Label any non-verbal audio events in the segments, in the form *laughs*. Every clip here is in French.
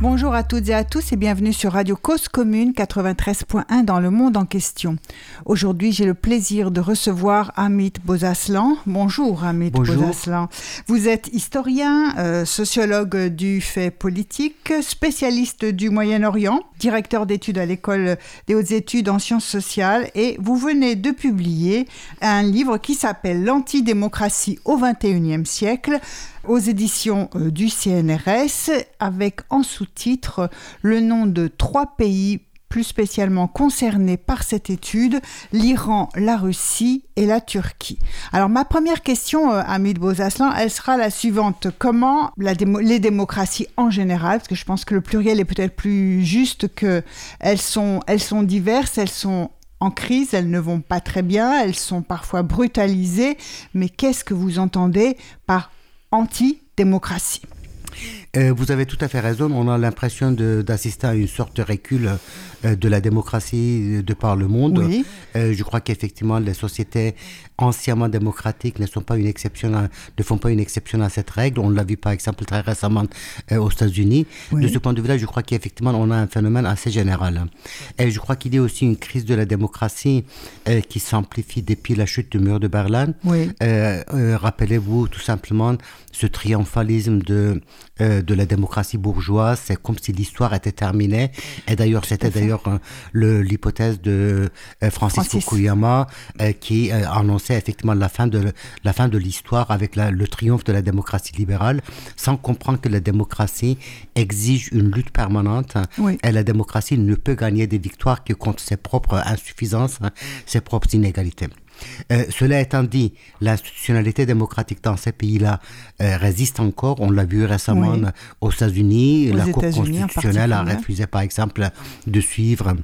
Bonjour à toutes et à tous et bienvenue sur Radio Cause Commune 93.1 dans le monde en question. Aujourd'hui, j'ai le plaisir de recevoir Amit Bozaslan. Bonjour Amit Bozaslan. Vous êtes historien, euh, sociologue du fait politique, spécialiste du Moyen-Orient, directeur d'études à l'école des hautes études en sciences sociales et vous venez de publier un livre qui s'appelle L'antidémocratie au XXIe siècle aux éditions euh, du CNRS avec en sous-titre le nom de trois pays plus spécialement concernés par cette étude, l'Iran, la Russie et la Turquie. Alors ma première question, euh, Hamid Bozaslan, elle sera la suivante. Comment les démocraties en général, parce que je pense que le pluriel est peut-être plus juste que elles sont, diverses, elles sont en crise, elles ne vont pas très bien, elles sont parfois brutalisées, mais qu'est-ce que vous entendez par anti-démocratie. Euh, vous avez tout à fait raison. On a l'impression d'assister à une sorte de recul euh, de la démocratie de par le monde. Euh, je crois qu'effectivement, les sociétés anciennement démocratiques ne sont pas une exception, ne font pas une exception à cette règle. On l'a vu par exemple très récemment aux États-Unis. De ce point de vue-là, je crois qu'effectivement, on a un phénomène assez général. Et je crois qu'il y a aussi une crise de la démocratie qui s'amplifie depuis la chute du mur de Berlin. Rappelez-vous tout simplement ce triomphalisme de de la démocratie bourgeoise. C'est comme si l'histoire était terminée. Et d'ailleurs, c'était d'ailleurs l'hypothèse de euh, Francis, Fukuyama euh, qui euh, annonçait effectivement la fin de la fin de l'histoire avec le triomphe de la démocratie libérale, sans comprendre que la démocratie exige une lutte permanente. Et la démocratie ne peut gagner des victoires que contre ses propres insuffisances, ses propres inégalités. Euh, cela étant dit, l'institutionnalité démocratique dans ces pays-là euh, résiste encore. On l'a vu récemment aux États-Unis. La Cour constitutionnelle a refusé, par exemple, de suivre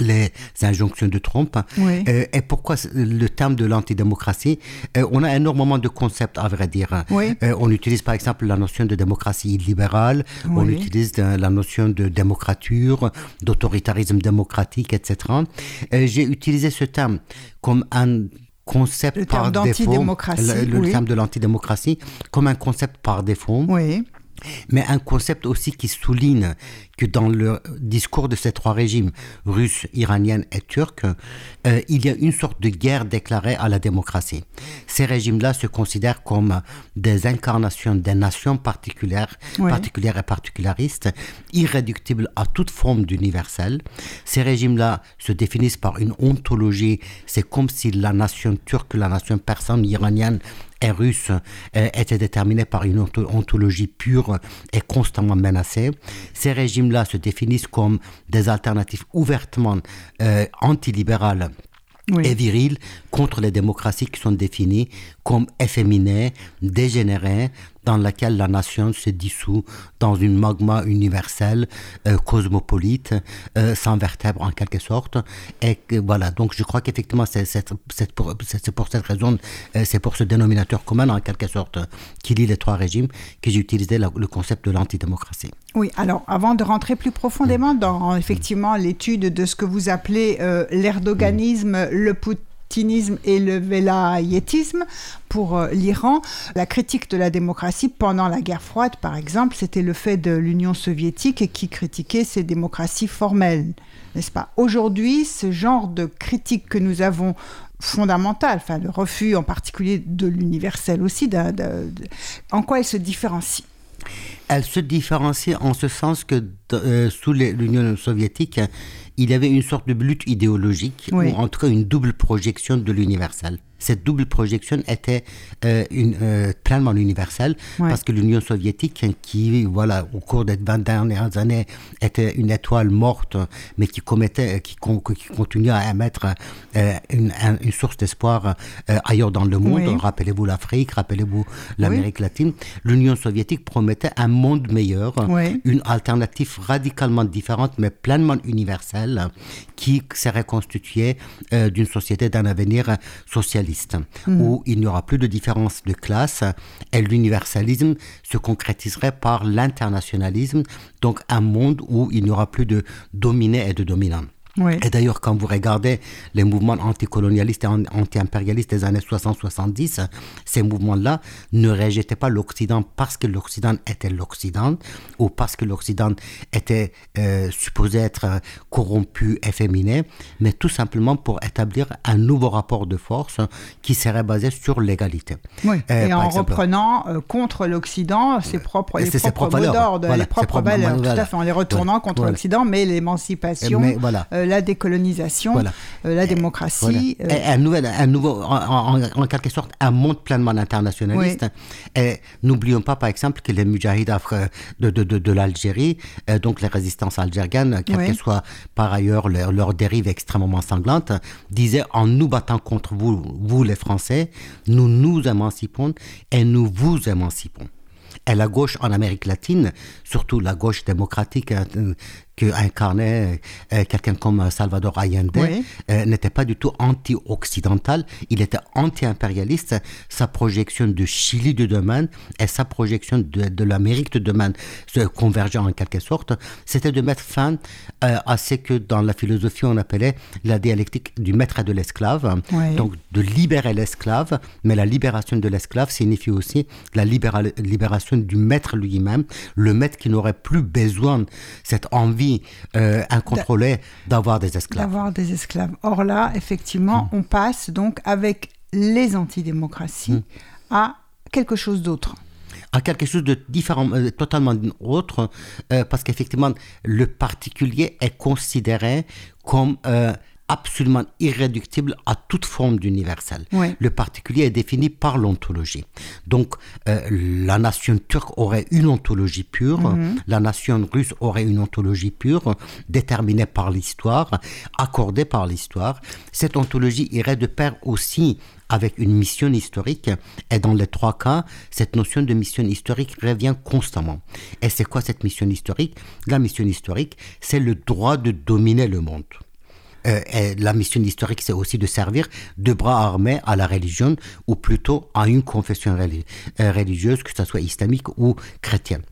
les injonctions de Trump. Euh, et pourquoi le terme de l'antidémocratie On a énormément de concepts, à vrai dire. on utilise par exemple la notion de démocratie libérale, on utilise la notion de démocrature, d'autoritarisme démocratique, etc. J'ai utilisé ce terme comme un concept par défaut, le, le terme de l'antidémocratie, comme un concept par défaut. Oui mais un concept aussi qui souligne que dans le discours de ces trois régimes, russe, iranienne et turc, euh, il y a une sorte de guerre déclarée à la démocratie. Ces régimes-là se considèrent comme des incarnations des nations particulières, particulières et particularistes, irréductibles à toute forme d'universel. Ces régimes-là se définissent par une ontologie. C'est comme si la nation turque, la nation persane, iranienne et russe euh, était déterminé par une ontologie pure et constamment menacée. Ces régimes-là se définissent comme des alternatives ouvertement euh, antilibérales et viriles contre les démocraties qui sont définies comme efféminées, dégénérées, dans laquelle la nation se dissout dans une magma universelle, euh, cosmopolite, euh, sans vertèbre en quelque sorte. Et voilà, donc je crois qu'effectivement, c'est pour, pour, cette raison, euh, c'est pour ce dénominateur commun en quelque sorte qui lie les trois régimes que j'ai utilisé le concept de l'antidémocratie. Oui, alors avant de rentrer plus profondément dans effectivement l'étude de ce que vous appelez l'erdoganisme, le Poutine, et le velayétisme pour euh, l'Iran. La critique de la démocratie pendant la guerre froide, par exemple, c'était le fait de l'Union soviétique qui critiquait ces démocraties formelles, n'est-ce pas? Aujourd'hui, ce genre de critique que nous avons fondamentale, enfin le refus en particulier de l'universel aussi, en quoi elle se différencie? Elle se différencie en ce sens que euh, sous l'Union soviétique, il y avait une sorte de lutte idéologique, ou en tout cas une double projection de l'universel cette double projection était euh, une, euh, pleinement universelle parce que l'Union soviétique, qui, voilà, au cours des 20 dernières années, était une étoile morte, mais qui commettait, qui, qui continuait à émettre euh, une, une, source d'espoir ailleurs dans le monde. Rappelez-vous l'Afrique, rappelez-vous l'Amérique latine. L'Union soviétique promettait un monde meilleur, une alternative radicalement différente, mais pleinement universelle, qui serait constituée d'une société d'un avenir socialiste. Hmm. où il n'y aura plus de différence de classe et l'universalisme se concrétiserait par l'internationalisme, donc un monde où il n'y aura plus de dominés et de dominants. Et d'ailleurs, quand vous regardez les mouvements anticolonialistes et anti-impérialistes des années 60-70, ces mouvements-là ne rejetaient pas l'Occident parce que l'Occident était l'Occident ou parce que l'Occident était euh, supposé être corrompu, efféminé, mais tout simplement pour établir un nouveau rapport de force qui serait basé sur l'égalité. Oui, euh, et en reprenant euh, contre l'Occident ses propres, les propres, mots d'ordre, les propres valeurs, tout à fait, en les retournant contre l'Occident, mais l'émancipation, voilà la décolonisation, euh, la démocratie. Euh, un, nouvel, un nouveau, en, quelque sorte, un monde pleinement internationaliste. Et n'oublions pas, par exemple, que les mujahids de, de, de, de l'Algérie, euh, donc les résistances algériennes, quelle que soit par ailleurs leur, leur dérive extrêmement sanglante, disaient en nous battant contre vous, vous les Français, nous nous émancipons et nous vous émancipons. Et la gauche en Amérique latine, surtout la gauche démocratique que incarnait euh, quelqu'un comme Salvador Allende euh, n'était pas du tout anti-occidental, il était anti-impérialiste. Sa projection de Chili de demain et sa projection de, l'Amérique de demain se convergeaient en quelque sorte. C'était de mettre fin euh, à ce que dans la philosophie on appelait la dialectique du maître et de l'esclave. Donc de libérer l'esclave, mais la libération de l'esclave signifie aussi la libération du maître lui-même, le maître qui n'aurait plus besoin cette envie euh, incontrôlée d'avoir des esclaves. D'avoir des esclaves. Or là, effectivement, mm. on passe donc avec les antidémocraties mm. à quelque chose d'autre à quelque chose de différent, euh, totalement autre, euh, parce qu'effectivement, le particulier est considéré comme absolument irréductible à toute forme d'universel. Le particulier est défini par l'ontologie. Donc, euh, la nation turque aurait une ontologie pure, mhm. la nation russe aurait une ontologie pure, déterminée par l'histoire, accordée par l'histoire. Cette ontologie irait de pair aussi avec une mission historique. Et dans les trois cas, cette notion de mission historique revient constamment. Et c'est quoi cette mission historique? La mission historique, c'est le droit de dominer le monde. Euh, et la mission historique, c'est aussi de servir de bras armés à la religion, ou plutôt à une confession euh, religieuse, que ce soit islamique ou chrétienne.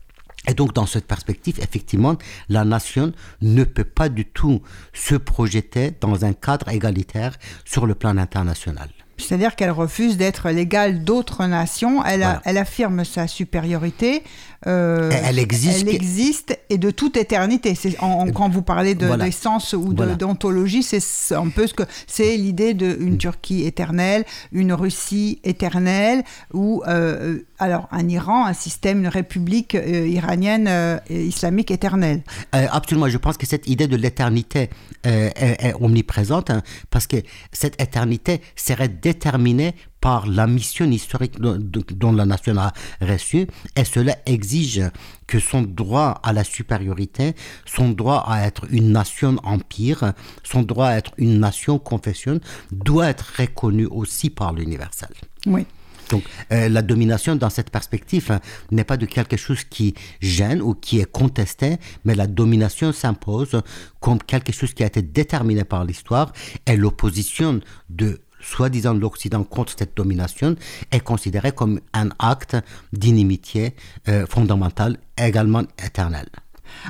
Et donc, dans cette perspective, effectivement, la nation ne peut pas du tout se projeter dans un cadre égalitaire sur le plan international. C'est-à-dire qu'elle refuse d'être l'égale d'autres nations, elle, elle, affirme sa supériorité, euh, elle existe. Elle existe et de toute éternité. Quand vous parlez de d'essence ou d'ontologie, c'est un peu ce que c'est l'idée d'une Turquie éternelle, une Russie éternelle ou euh, alors un Iran, un système, une république euh, iranienne islamique éternelle. absolument, je pense que cette idée de l'éternité est, omniprésente hein, parce que cette éternité serait déterminée par la mission historique dont la nation a reçu, et cela exige que son droit à la supériorité, son droit à être une nation empire, son droit à être une nation confession, doit être reconnu aussi par l'universel. Oui. Donc euh, la domination dans cette perspective hein, n'est pas de quelque chose qui gêne ou qui est contesté, mais la domination s'impose comme quelque chose qui a été déterminé par l'histoire et l'opposition de soi-disant l'Occident contre cette domination est considéré comme un acte d'inimitié euh, fondamentale, également éternel.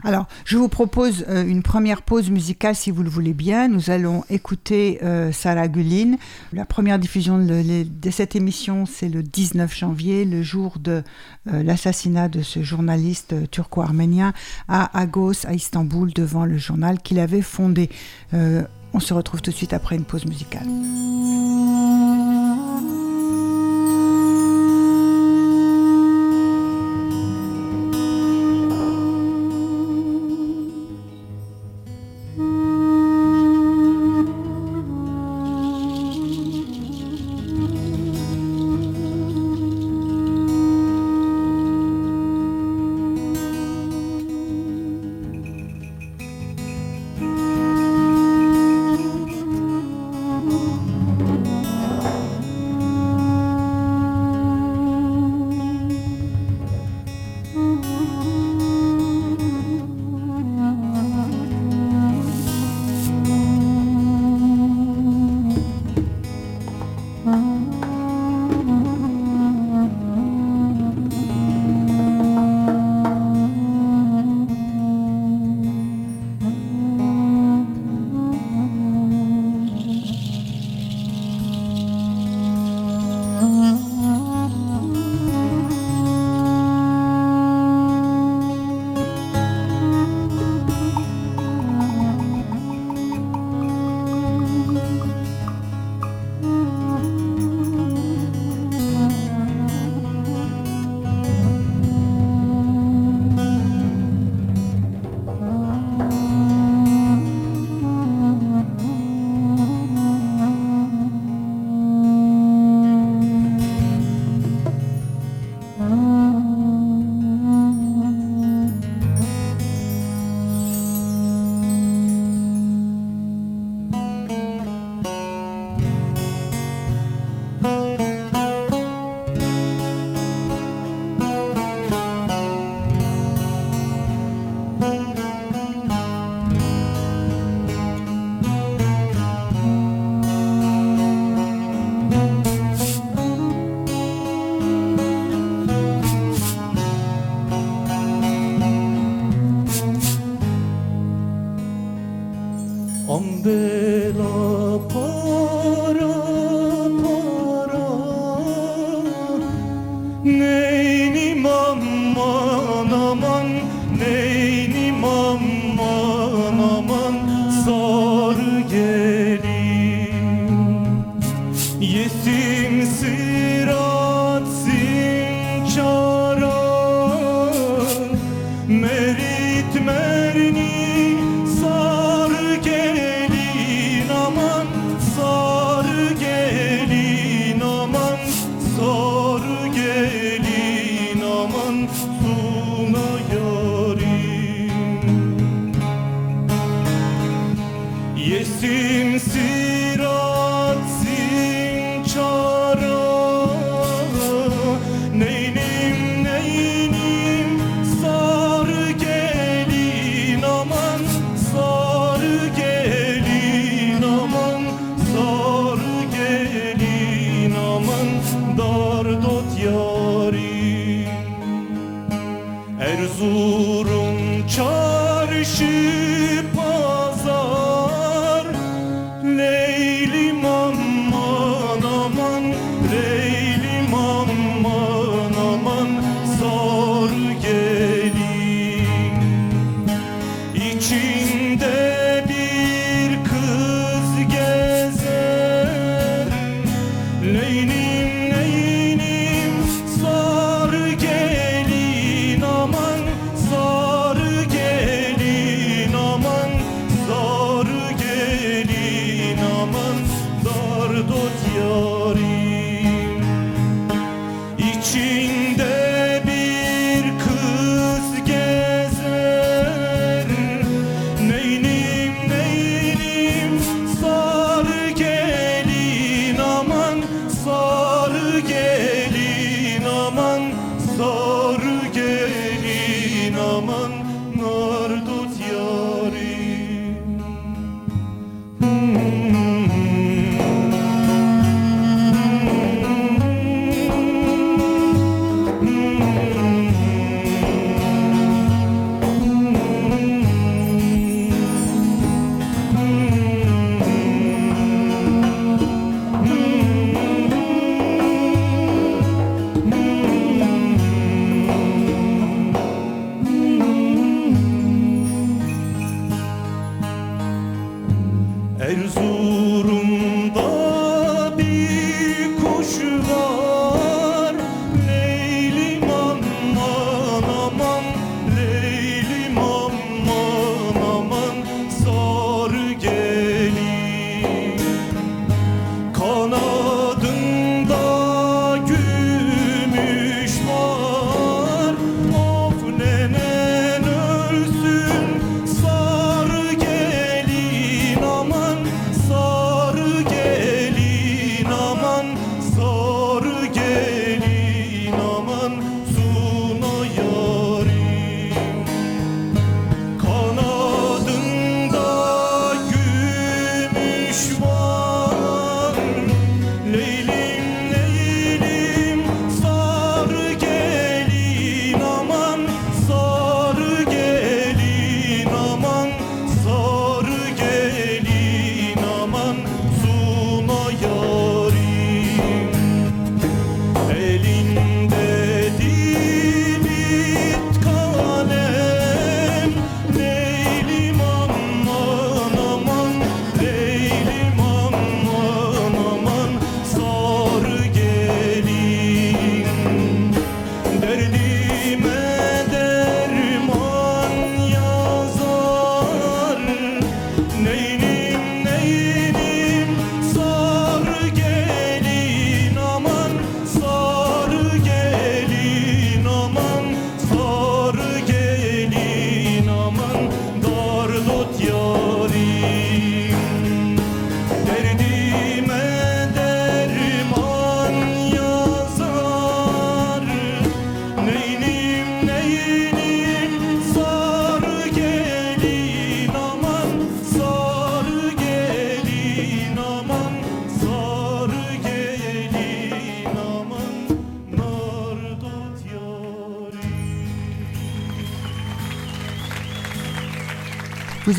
Alors, je vous propose euh, une première pause musicale si vous le voulez bien. Nous allons écouter euh, Sarah Gulin. La première diffusion de, cette émission, c'est le 19 janvier, le jour de l'assassinat de ce journaliste turco-arménien à Agos, à Istanbul, devant le journal qu'il avait fondé. On se retrouve tout de suite après une pause musicale.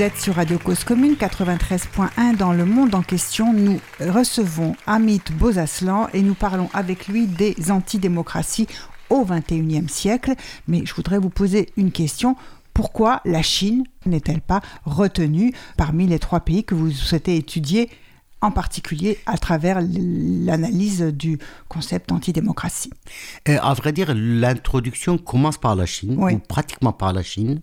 Vous êtes sur Radio Cause Commune 93.1 dans le monde en question. Nous recevons Amit Bozaslan et nous parlons avec lui des antidémocraties au XXIe siècle. Mais je voudrais vous poser une question. Pourquoi la Chine n'est-elle pas retenue parmi les trois pays que vous souhaitez étudier en particulier à travers l'analyse du concept antidémocratie. Euh, à vrai dire, l'introduction commence par la Chine, ou pratiquement par la Chine,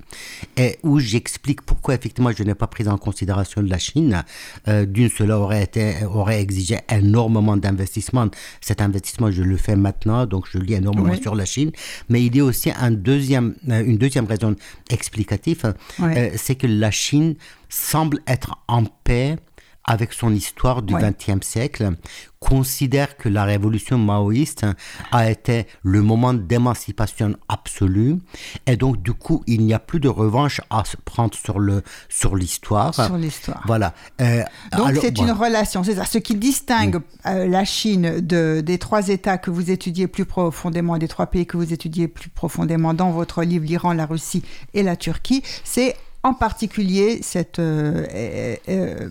et où j'explique pourquoi effectivement je n'ai pas pris en considération la Chine. Euh, d'une, cela aurait, été, aurait exigé énormément d'investissement. Cet investissement, je le fais maintenant, donc je lis énormément sur la Chine. Mais il y a aussi un deuxième, euh, une deuxième raison explicative, euh, c'est que la Chine semble être en paix avec son histoire du XXe siècle, considère que la révolution maoïste a été le moment d'émancipation absolue. Et donc du coup il n'y a plus de revanche à se prendre sur le sur l'histoire. Sur l'histoire. Voilà. Euh, donc c'est une relation c'est ça. Ce qui distingue euh, la Chine de, des trois États que vous étudiez plus profondément des trois pays que vous étudiez plus profondément dans votre livre l'Iran la Russie et la Turquie c'est en particulier cette euh,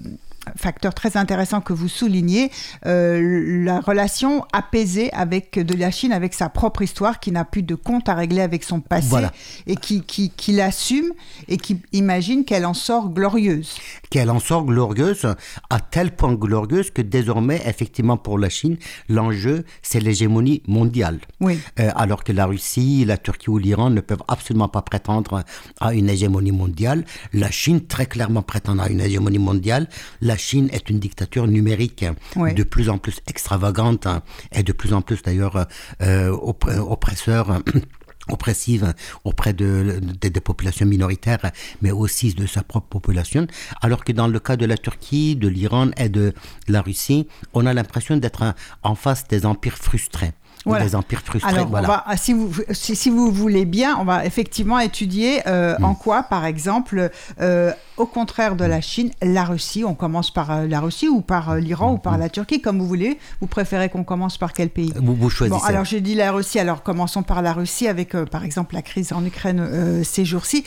facteur très intéressant que vous soulignez, euh, la relation apaisée avec de la Chine, avec sa propre histoire, qui n'a plus de compte à régler avec son passé et qui, qui, qui l'assume et qui imagine qu'elle en sort glorieuse. Qu'elle en sort glorieuse, à tel point glorieuse que désormais, effectivement, pour la Chine, l'enjeu, c'est l'hégémonie mondiale. Oui. Euh, alors que la Russie, la Turquie ou l'Iran ne peuvent absolument pas prétendre à une hégémonie mondiale. La Chine, très clairement, prétend à une hégémonie mondiale. La Chine est une dictature numérique de plus en plus extravagante hein, et de plus en plus d'ailleurs euh, oppresseur *clears throat* oppressive auprès de, des populations minoritaires, mais aussi de sa propre population, alors que dans le cas de la Turquie, de l'Iran et de la Russie, on a l'impression d'être en face des empires frustrés. Des empires frustrés. Alors, voilà. va, si, vous, si, vous voulez bien, on va effectivement étudier euh, en mm. quoi, par exemple, euh, au contraire de la Chine, la Russie, on commence par euh, la Russie ou par l'Iran ou par la Turquie, comme vous voulez. Vous préférez qu'on commence par quel pays? Vous, choisissez. Bon, alors j'ai dit la Russie, alors commençons par la Russie avec, par exemple, la crise en Ukraine ces jours-ci.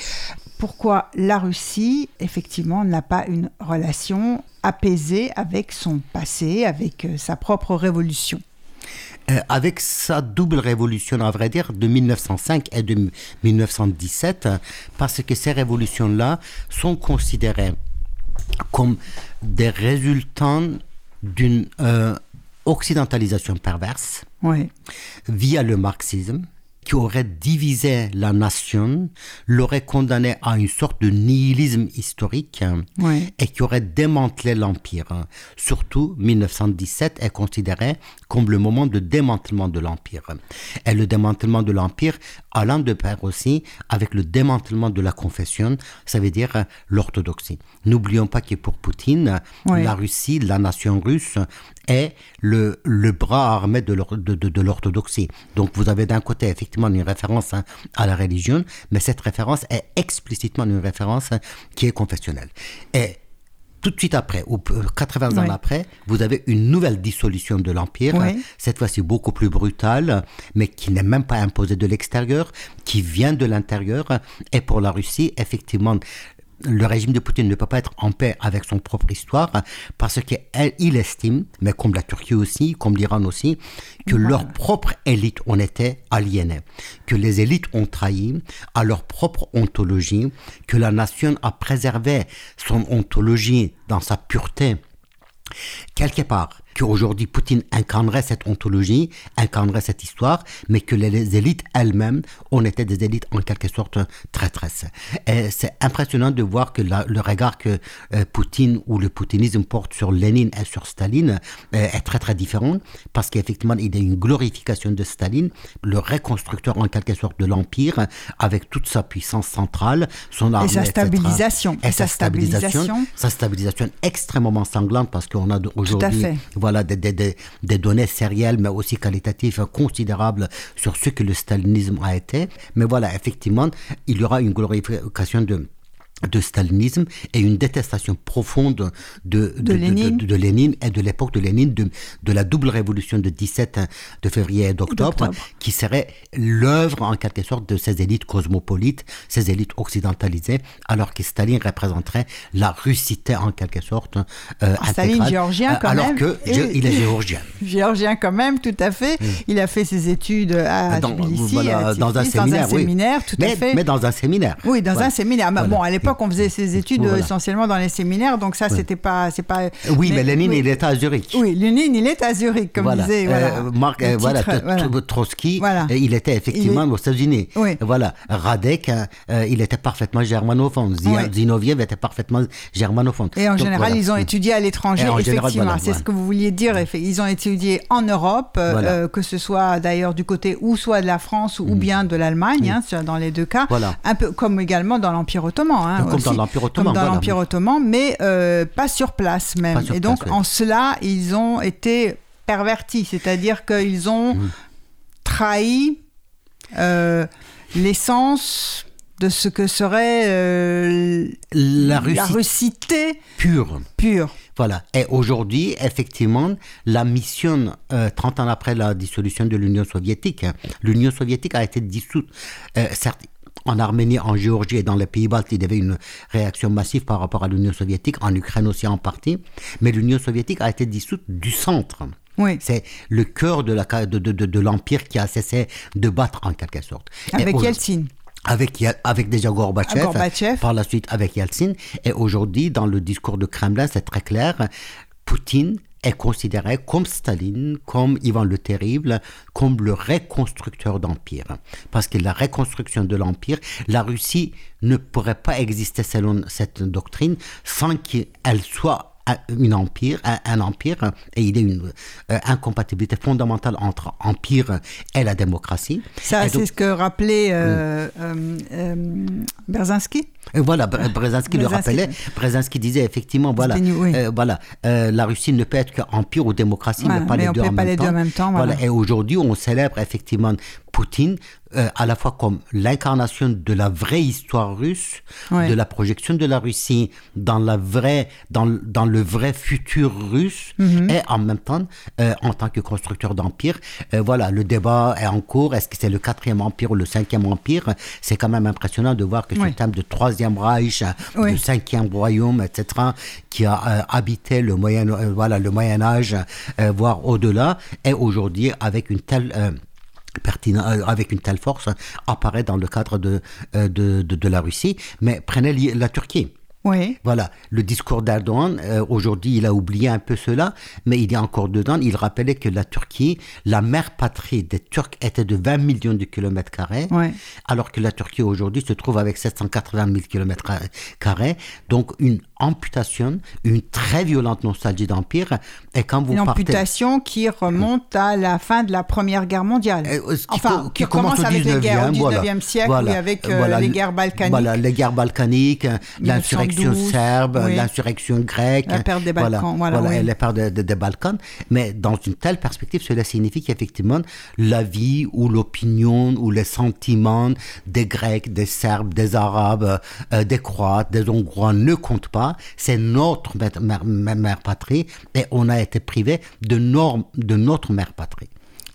Pourquoi la Russie, effectivement, n'a pas une relation apaisée avec son passé, avec sa propre révolution? Avec sa double révolution, à vrai dire, de 1905 et de 1917, parce que ces révolutions-là sont considérées comme des résultats d'une euh, occidentalisation perverse via le marxisme qui aurait divisé la nation, l'aurait condamné à une sorte de nihilisme historique et qui aurait démantelé l'Empire. Surtout, 1917 est considéré comme le moment de démantèlement de l'Empire. Et le démantèlement de l'Empire allant de pair aussi avec le démantèlement de la confession, ça veut dire l'orthodoxie. N'oublions pas que pour Poutine, la Russie, la nation russe, est le, le bras armé de l'orthodoxie. Donc vous avez d'un côté effectivement une référence hein, à la religion, mais cette référence est explicitement une référence hein, qui est confessionnelle. Et tout de suite après, ou 80 ans après, vous avez une nouvelle dissolution de l'Empire, cette fois-ci beaucoup plus brutale, mais qui n'est même pas imposée de l'extérieur, qui vient de l'intérieur. Et pour la Russie, effectivement, le régime de Poutine ne peut pas être en paix avec son propre histoire parce qu'il estime, mais comme la Turquie aussi, comme l'Iran aussi, que leur propre élite en était aliénée, que les élites ont trahi à leur propre ontologie, que la nation a préservé son ontologie dans sa pureté. Quelque part, qu'aujourd'hui Poutine incarnerait cette ontologie, incarnerait cette histoire, mais que les, élites elles-mêmes, on était des élites en quelque sorte traîtresses. Et c'est impressionnant de voir que le regard que euh, Poutine ou le poutinisme porte sur Lénine et sur Staline euh, est très très différent, parce qu'effectivement il y a une glorification de Staline, le reconstructeur en quelque sorte de l'empire, avec toute sa puissance centrale, son armée, et sa stabilisation, et, sa stabilisation, sa stabilisation extrêmement sanglante, parce qu'on a aujourd'hui voilà, des, des, des, données sérielles, mais aussi qualitatives considérables sur ce que le stalinisme a été. Mais voilà, effectivement, il y aura une glorification de de stalinisme et une détestation profonde de, de, Lénine. de, Lénine. et de l'époque de Lénine, de, de la double révolution de 17 de février et d'octobre, qui serait l'œuvre en quelque sorte de ces élites cosmopolites, ces élites occidentalisées, alors que Staline représenterait la russité en quelque sorte. Euh, ah, Staline géorgien quand alors même. Alors que il est *laughs* géorgien. géorgien quand même, tout à fait. Il a fait ses études à dans, un séminaire, dans un séminaire, tout à fait. Mais dans un séminaire. Oui, dans un séminaire. Bon, à l'époque on faisait ses études essentiellement dans les séminaires, donc ça, c'était pas, c'est pas. Oui, mais, Lénine, il est à Zurich. Oui, Lénine, il est à Zurich, comme disait. Euh, Marc, euh, voilà, Trotsky, il était effectivement aux États-Unis. Voilà, Radek, euh, il était parfaitement germanophone. Zinoviev était parfaitement germanophone. Et en général, ils ont étudié à l'étranger, effectivement. C'est ce que vous vouliez dire. Ils ont étudié en Europe, que ce soit d'ailleurs du côté ou soit de la France ou mm. bien de l'Allemagne, hein, dans les deux cas. Un peu comme également dans l'Empire ottoman. Hein, comme dans l'Empire ottoman. dans l'Empire ottoman, mais euh, pas sur place même. et donc, en cela, ils ont été pervertis, c'est-à-dire qu'ils ont mmh. trahi euh, l'essence de ce que serait euh, la, russité pure. pure. Voilà. Et aujourd'hui, effectivement, la mission, 30 ans après la dissolution de l'Union soviétique, hein, l'Union soviétique a été dissoute. certes, en Arménie, en Géorgie et dans les pays baltes, il y avait une réaction massive par rapport à l'Union soviétique, en Ukraine aussi en partie, mais l'Union soviétique a été dissoute du centre. Oui. C'est le cœur de, l'empire de, de, l'empire qui a cessé de battre en quelque sorte. Avec Yeltsin avec, avec déjà Gorbatchev, Gorbatchev, par la suite avec Yeltsin. Et aujourd'hui, dans le discours de Kremlin, c'est très clair, Poutine est considéré comme Staline, comme Ivan le Terrible, comme le reconstructeur d'empire. Parce que la reconstruction de l'empire, la Russie ne pourrait pas exister selon cette doctrine sans qu'elle soit un empire, un, empire, et il y a une euh, incompatibilité fondamentale entre empire et la démocratie. Ça, c'est ce que rappelait euh, euh, euh Berzinski et voilà, Brzezinski le rappelait. Brzezinski disait effectivement, voilà, voilà la Russie ne peut être qu'empire ou démocratie, mais pas, les, deux en, même en même temps. Voilà. Et aujourd'hui, on célèbre effectivement Poutine euh, à la fois comme l'incarnation de la vraie histoire russe, de la projection de la Russie dans, la vraie, dans, dans le vrai futur russe, mhm. et en même temps, euh, en tant que constructeur d'empire, euh, voilà, le débat est en cours. Est-ce que c'est le quatrième empire ou le cinquième empire? C'est quand même impressionnant de voir que ce thème de troisième Reich, le cinquième royaume, etc., qui a habité le Moyen, voilà, le Moyen Âge, voire au-delà, est aujourd'hui avec une telle pertinent, euh, avec une telle force, apparaît dans le cadre de, euh, de, de, de la Russie. Mais prenez la Turquie. Oui. Voilà, le discours d'Erdogan, euh, aujourd'hui, il a oublié un peu cela, mais il est encore dedans. Il rappelait que la Turquie, la mère patrie des Turcs était de 20 millions de kilomètres carrés, alors que la Turquie aujourd'hui se trouve avec 780 000 kilomètres carrés. Donc, une amputation, une très violente nostalgie d'empire. Et quand vous une amputation qui remonte à la fin de la Première Guerre mondiale. Euh, qui enfin, qui, commence, au 19e, guerres, au 19e siècle, avec euh, les guerres balkaniques. Voilà, les guerres balkaniques, l'insurrection serbe, l'insurrection grecque. La perte des Balkans. Voilà, voilà la perte des Balkans. Mais dans une telle perspective, cela signifie qu'effectivement, la vie ou l'opinion ou les sentiments des Grecs, des Serbes, des Arabes, euh, des Croates, des Hongrois ne comptent pas c'est notre mère, patrie, et on a été privé de, de notre mère patrie.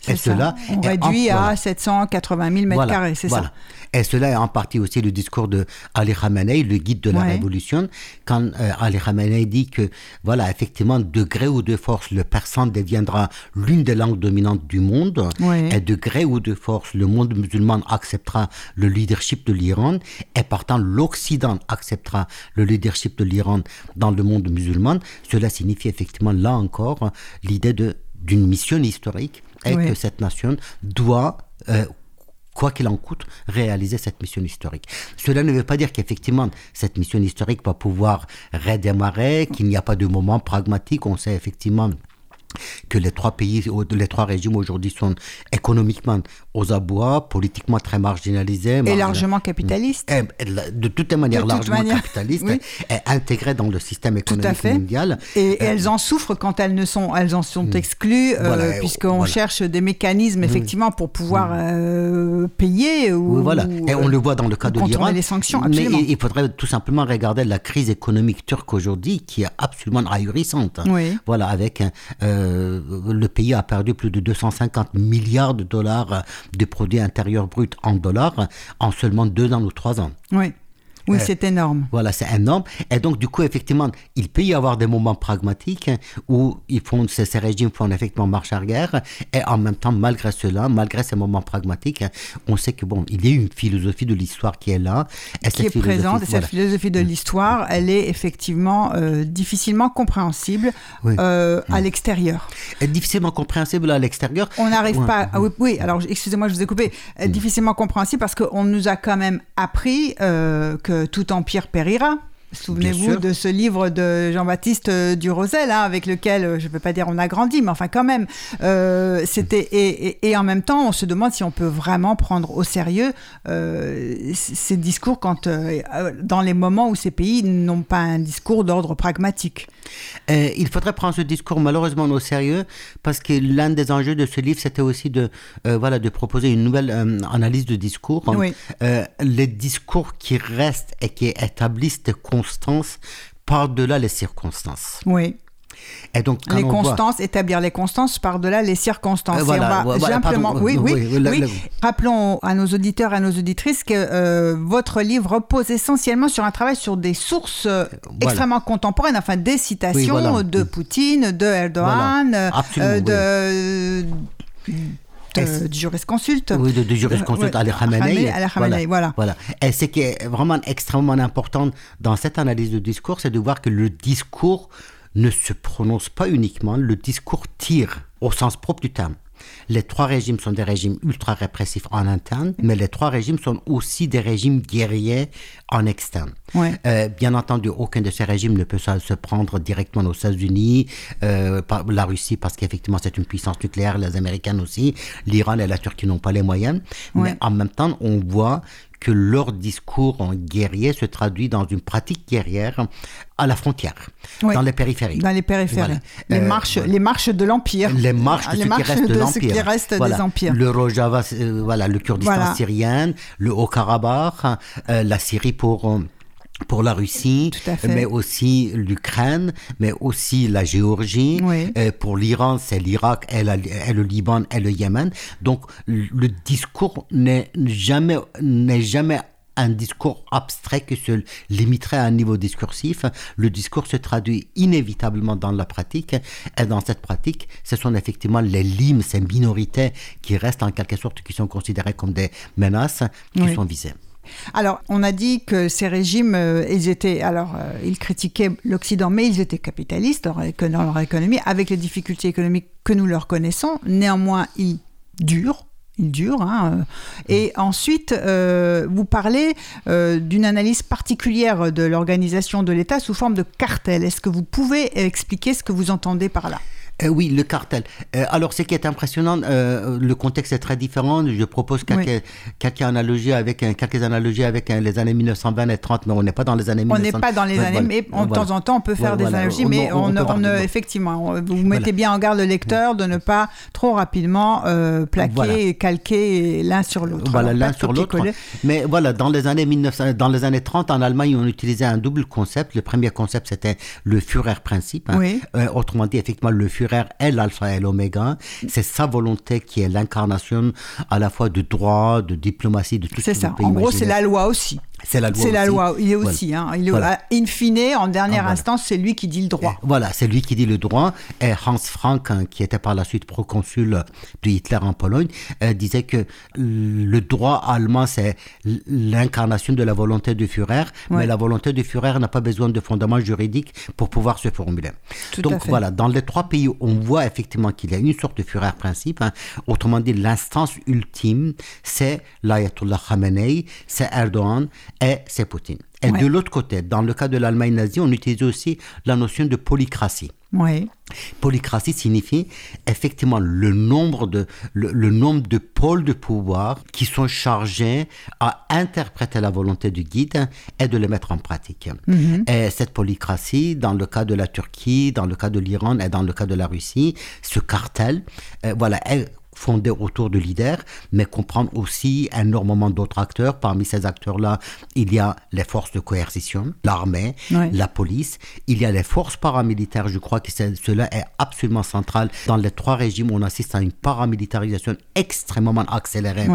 Et cela on réduit à 780 000 mètres carrés, c'est ça. Et cela est en partie aussi le discours de Ali Khamenei, le guide de la révolution, quand euh, Ali Khamenei dit que, voilà, effectivement, de gré ou de force, le persan deviendra l'une des langues dominantes du monde, et de gré ou de force, le monde musulman acceptera le leadership de l'Iran, et partant, l'Occident acceptera le leadership de l'Iran dans le monde musulman. Cela signifie effectivement, là encore, l'idée d'une mission historique et que cette nation doit euh, quoi qu'il en coûte, réaliser cette mission historique. Cela ne veut pas dire qu'effectivement, cette mission historique va pouvoir redémarrer, qu'il n'y a pas de moment pragmatique. On sait effectivement que les trois pays, les trois régimes aujourd'hui sont économiquement aux abois, politiquement très marginalisés. Et largement capitalistes. de toute manière, largement capitalistes, et intégrés dans le système économique mondial. Et, euh, elles en souffrent quand elles, ne sont, elles en sont hmm. exclues, euh, puisqu'on cherche des mécanismes, hmm. effectivement, pour pouvoir hmm. euh, payer. Ou, voilà. Et on le voit dans le cas de l'Iran. les sanctions, absolument. Mais il faudrait tout simplement regarder la crise économique turque aujourd'hui, qui est absolument ahurissante. Voilà, avec euh, le pays a perdu plus de 250 milliards de dollars de produits intérieurs bruts en dollars en seulement deux ans ou trois ans. Oui, c'est énorme. Voilà, c'est énorme. Et donc, du coup, effectivement, il peut y avoir des moments pragmatiques où ils font, ces, ces régimes font effectivement marche arrière. Et en même temps, malgré cela, malgré ces moments pragmatiques, on sait que, bon, il y a une philosophie de l'histoire qui est là. Et qui est présente. Et cette philosophie de mm. l'histoire, elle est effectivement euh, difficilement compréhensible euh, à mm. l'extérieur. Difficilement compréhensible à l'extérieur. On n'arrive pas. Ah oui, oui, alors, excusez-moi, je vous ai coupé. Mm. Difficilement compréhensible parce qu'on nous a quand même appris euh, que tout empire périra. Souvenez-vous de ce livre de Jean-Baptiste euh, Durosel, hein, avec lequel, euh, je ne veux pas dire on a grandi, mais enfin quand même, euh, c'était et, en même temps, on se demande si on peut vraiment prendre au sérieux ces discours quand, dans les moments où ces pays n'ont pas un discours d'ordre pragmatique. Il faudrait prendre ce discours malheureusement au sérieux, parce que l'un des enjeux de ce livre, c'était aussi de, voilà, de proposer une nouvelle analyse de discours. les discours qui restent et qui établissent des constance par-delà les circonstances. Oui. Et donc, les constances, établir les constances par-delà les circonstances. voilà, simplement, oui, oui, oui, Rappelons à nos auditeurs et à nos auditrices que euh, votre livre repose essentiellement sur un travail sur des sources euh, extrêmement contemporaines, enfin des citations de Poutine, de Erdogan, euh, de euh, du jurisconsulte. Oui, de, du jurisconsulte à Khamenei. voilà. voilà. Et ce qui est vraiment extrêmement important dans cette analyse de discours, c'est de voir que le discours ne se prononce pas uniquement, le discours tire au sens propre du terme. Les trois régimes sont des régimes ultra répressifs en interne, mais les trois régimes sont aussi des régimes guerriers en externe. Euh, bien entendu, aucun de ces régimes ne peut se prendre directement aux États-Unis, euh, la Russie parce qu'effectivement c'est une puissance nucléaire, les Américains aussi, l'Iran et la Turquie n'ont pas les moyens, mais en même temps on voit que leur discours en guerrier se traduit dans une pratique guerrière à la frontière, dans les périphéries. Dans les périphéries. Les, euh, marches, les marches de l'Empire. Les marches de, ce, qui reste de ce qui reste des empires. Le Rojava, euh, voilà, le Kurdistan syrien, le Haut-Karabakh, euh, la Syrie pour pour la Russie, mais aussi l'Ukraine, mais aussi la Géorgie. Euh, pour l'Iran, c'est l'Irak et, le Liban et le Yémen. Donc le discours n'est jamais, n'est jamais un discours abstrait qui se limiterait à un niveau discursif. Le discours se traduit inévitablement dans la pratique. Et dans cette pratique, ce sont effectivement les limes, ces minorités qui restent en quelque sorte, qui sont considérées comme des menaces, qui sont visées. Alors, on a dit que ces régimes, euh, ils étaient, alors, euh, ils critiquaient l'Occident, mais ils étaient capitalistes dans leur économie, avec les difficultés économiques que nous leur connaissons. Néanmoins, ils durent. Hein, euh. Et ensuite, vous parlez d'une analyse particulière de l'organisation de l'État sous forme de cartel. Est-ce que vous pouvez expliquer ce que vous entendez par là? Euh, oui, le cartel. Euh, alors, ce qui est impressionnant, euh, le contexte est très différent. Je propose quelques, quelques analogies avec, quelques analogies avec les années 1920 et 30, mais on n'est pas dans les années 1920. On n'est pas dans les années, mais de temps en temps, on peut faire des analogies, mais on, effectivement, vous mettez bien en garde le lecteur de ne pas trop rapidement plaquer et calquer l'un sur l'autre. Voilà, l'un sur l'autre. Mais voilà, dans les années 1900, dans les années 30, en Allemagne, on utilisait un double concept. Le premier concept, c'était le Führer-principe. Hein. autrement dit, effectivement, le Führer est l'alpha et l'oméga. C'est sa volonté qui est l'incarnation à la fois de droit, de diplomatie, de tout ce C'est ça. En gros, c'est la loi aussi. C'est la loi. C'est la loi. Il est aussi. Hein, il In fine, en dernière ah, instance, c'est lui qui dit le droit. voilà, c'est lui qui dit le droit. Et Hans Frank, hein, qui était par la suite proconsul de Hitler en Pologne, euh, disait que le droit allemand, c'est l'incarnation de la volonté du Führer, mais la volonté du Führer n'a pas besoin de fondement juridique pour pouvoir se formuler. Donc voilà, dans les trois pays, on voit effectivement qu'il y a une sorte de Führer principe. Hein. Autrement dit, l'instance ultime, c'est l'Ayatollah Khamenei, c'est Erdogan et c'est Poutine. Et de l'autre côté, dans le cas de l'Allemagne nazie, on utilise aussi la notion de polycratie. Oui. Polycratie signifie effectivement le nombre de, le, nombre de pôles de pouvoir qui sont chargés à interpréter la volonté du guide et de le mettre en pratique. Mhm. Et cette polycratie, dans le cas de la Turquie, dans le cas de l'Iran et dans le cas de la Russie, ce cartel, euh, voilà, fondé autour de leaders, mais comprendre aussi énormément d'autres acteurs. Parmi ces acteurs-là, il y a les forces de coercition, l'armée, la police, il y a les forces paramilitaires. Je crois que cela est absolument central. Dans les trois régimes, on assiste à une paramilitarisation extrêmement accélérée.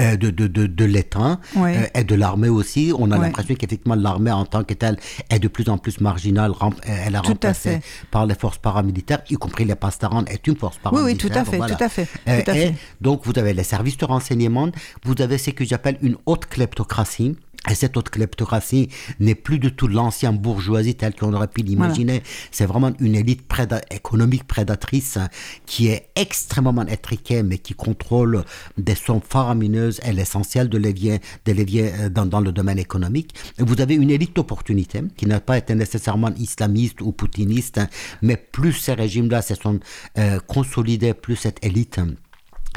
Euh, de, de, de, de l'État euh, et de l'armée aussi. On a l'impression qu'effectivement l'armée en tant que telle est de plus en plus marginale. Euh, elle est remplacée par les forces paramilitaires, y compris les pastarans est une force paramilitaire. Oui, oui, tout à fait, tout à fait. Tout à et donc vous avez les services de renseignement, vous avez ce que j'appelle une haute kleptocratie et cette haute kleptocratie n'est plus du tout l'ancienne bourgeoisie telle qu'on aurait pu l'imaginer. C'est vraiment une élite économique prédatrice qui est extrêmement étriquée, mais qui contrôle des sommes faramineuses et l'essentiel de des leviers euh, dans, dans, le domaine économique. Et vous avez une élite d'opportunité qui n'a pas été nécessairement islamiste ou poutiniste, mais plus ces régimes-là se sont euh, consolidés, plus cette élite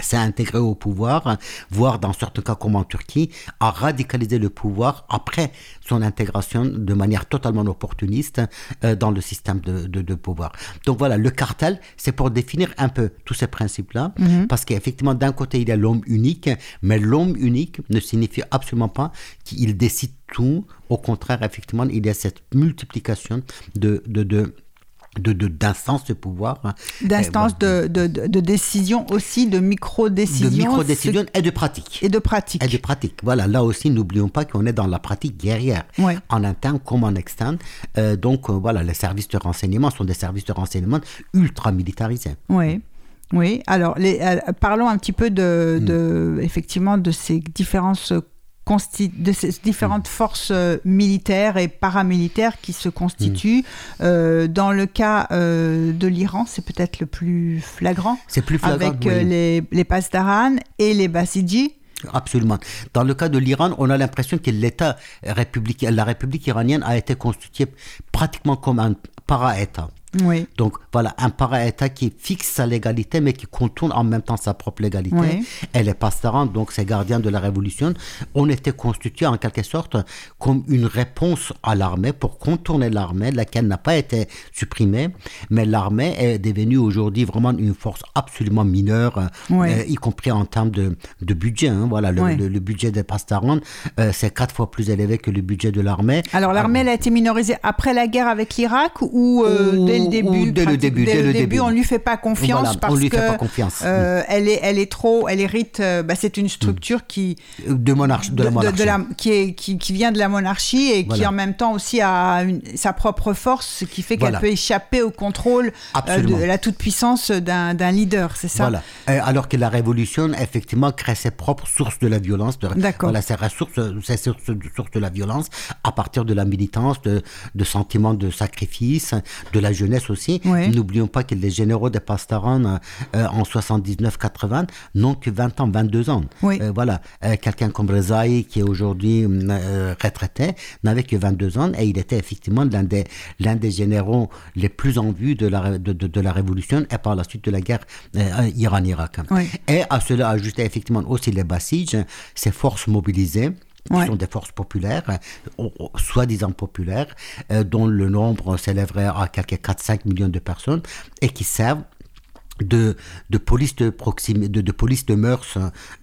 s'est intégré au pouvoir, voire dans certains cas comme en Turquie, a radicalisé le pouvoir après son intégration de manière totalement opportuniste euh, dans le système de, de, pouvoir. Donc voilà, le cartel, c'est pour définir un peu tous ces principes-là, mhm. parce qu'effectivement, d'un côté, il y a l'homme unique, mais l'homme unique ne signifie absolument pas qu'il décide tout. Au contraire, effectivement, il y a cette multiplication de, de, de d'instances de, de pouvoir. Hein. D'instances de, de, de, décision aussi, de micro-décision. De micro-décision et de pratique. Et de pratique. Et de pratique. Voilà, là aussi, n'oublions pas qu'on est dans la pratique guerrière, en interne comme en externe. Euh, donc, euh, voilà, les services de renseignement sont des services de renseignement ultra militarisés. Oui. Oui, alors les, euh, parlons un petit peu de, mm. de, effectivement de ces différences de ces différentes mm. forces euh, militaires et paramilitaires qui se constituent. Mm. Euh, dans le cas euh, de l'Iran, c'est peut-être le plus flagrant. C'est plus flagrant. Avec les, les Pasdaran et les Basiji. Absolument. Dans le cas de l'Iran, on a l'impression que l'État républicain, la République iranienne a été constituée pratiquement comme un para-État. Oui. Donc voilà, un para-État qui fixe sa légalité, mais qui contourne en même temps sa propre légalité. Oui. Et les pastarans, donc ces gardiens de la révolution, ont été constitués en quelque sorte comme une réponse à l'armée pour contourner l'armée, laquelle n'a pas été supprimée, mais l'armée est devenue aujourd'hui vraiment une force absolument mineure, euh, y compris en termes de, de budget. Hein. Voilà, le, le, budget des pastarans, euh, c'est quatre fois plus élevé que le budget de l'armée. Alors l'armée, elle a été minorisée après la guerre avec l'Irak ou euh, dès début. dès le début. Dès, le début, on lui fait pas confiance parce lui que fait pas confiance. Euh, elle est, elle est trop, elle hérite. Euh, bah, c'est une structure mm. qui de monarchie, de, la monarchie, qui, est, qui, qui, vient de la monarchie et qui en même temps aussi a une, sa propre force, ce qui fait qu'elle peut échapper au contrôle euh, de la toute puissance d'un leader. C'est ça. Voilà. alors que la révolution effectivement crée ses propres sources de la violence. D'accord. Voilà, ses ressources, ses sources, sources de la violence à partir de la militance, de, de sentiments de sacrifice, de la jeunesse aussi. N'oublions pas que les généraux de Pastaran euh, en 79-80 n'ont que 20 ans, 22 ans. Euh, voilà, euh, quelqu'un comme Rezaï, qui est aujourd'hui retraité, n'avait que 22 ans et il était effectivement l'un des, l'un des généraux les plus en vue de la, de, de, la révolution et par la suite de la guerre Iran-Irak. Et à cela ajouter effectivement aussi les Bassiges, ces forces mobilisées qui sont des forces populaires, euh, soi-disant populaires, euh, dont le nombre s'élèverait à quelques 4-5 millions de personnes et qui servent de, de police de proximité, de, de, police de mœurs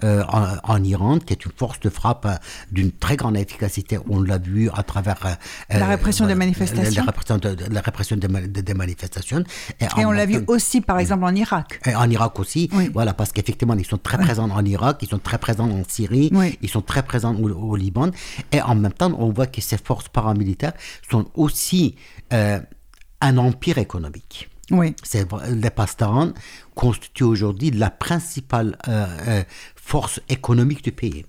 euh, en, en, Iran, qui est une force de frappe euh, d'une très grande efficacité. On l'a vu à travers euh, la répression des manifestations, la, répression, de, la répression des, des manifestations. Et, on l'a vu aussi, par exemple, en Irak. Et en Irak aussi, voilà, parce qu'effectivement, ils sont très présents en Irak, ils sont très présents en Syrie, ils sont très présents au, au, Liban, et en même temps, on voit que ces forces paramilitaires sont aussi un empire économique. Oui. Les pastarans constituent aujourd'hui la principale euh, euh, force économique du pays.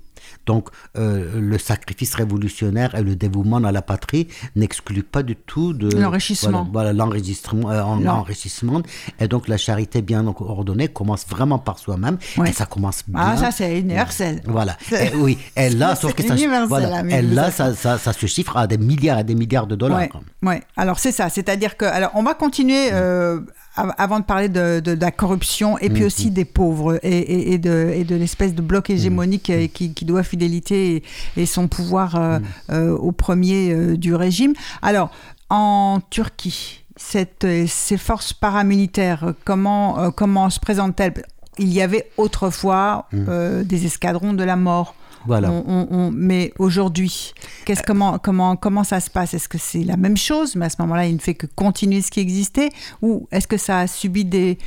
Donc, euh, le sacrifice révolutionnaire et le dévouement à la patrie n'excluent pas du tout de l'enrichissement. Voilà, l'enregistrement, euh, l'enrichissement. Et donc, la charité bien ordonnée commence vraiment par soi-même. Et ça commence bien. Ah, ça, c'est universel. Voilà. Et, oui. Et là, *laughs* sauf que ça, voilà. et là ça, ça, ça, se chiffre à des milliards et des milliards de dollars. Oui, ouais. alors c'est ça. C'est-à-dire que. Alors, on va continuer. Euh, avant de parler de, la corruption et puis mm, aussi mm. des pauvres et, de, et de l'espèce de bloc hégémonique mm. qui, qui, doit fidélité et, son pouvoir euh, euh, au premier euh, du régime. Alors, en Turquie, cette, ces forces paramilitaires, comment, comment se présentent-elles? Il y avait autrefois des escadrons de la mort. Voilà. mais aujourd'hui, qu'est-ce, comment, comment, comment ça se passe? Est-ce que c'est la même chose, mais à ce moment-là, il ne fait que continuer ce qui existait? Ou est-ce que ça a subi des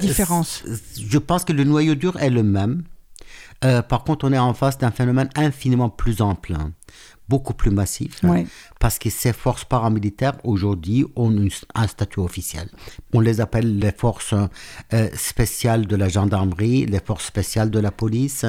différences? Je pense que le noyau dur est le même. Euh, par contre, on est en face d'un phénomène infiniment plus ample, hein. beaucoup plus massif. Oui parce que ces forces paramilitaires aujourd'hui ont un statut officiel. On les appelle les forces euh, spéciales de la gendarmerie, les forces spéciales de la police,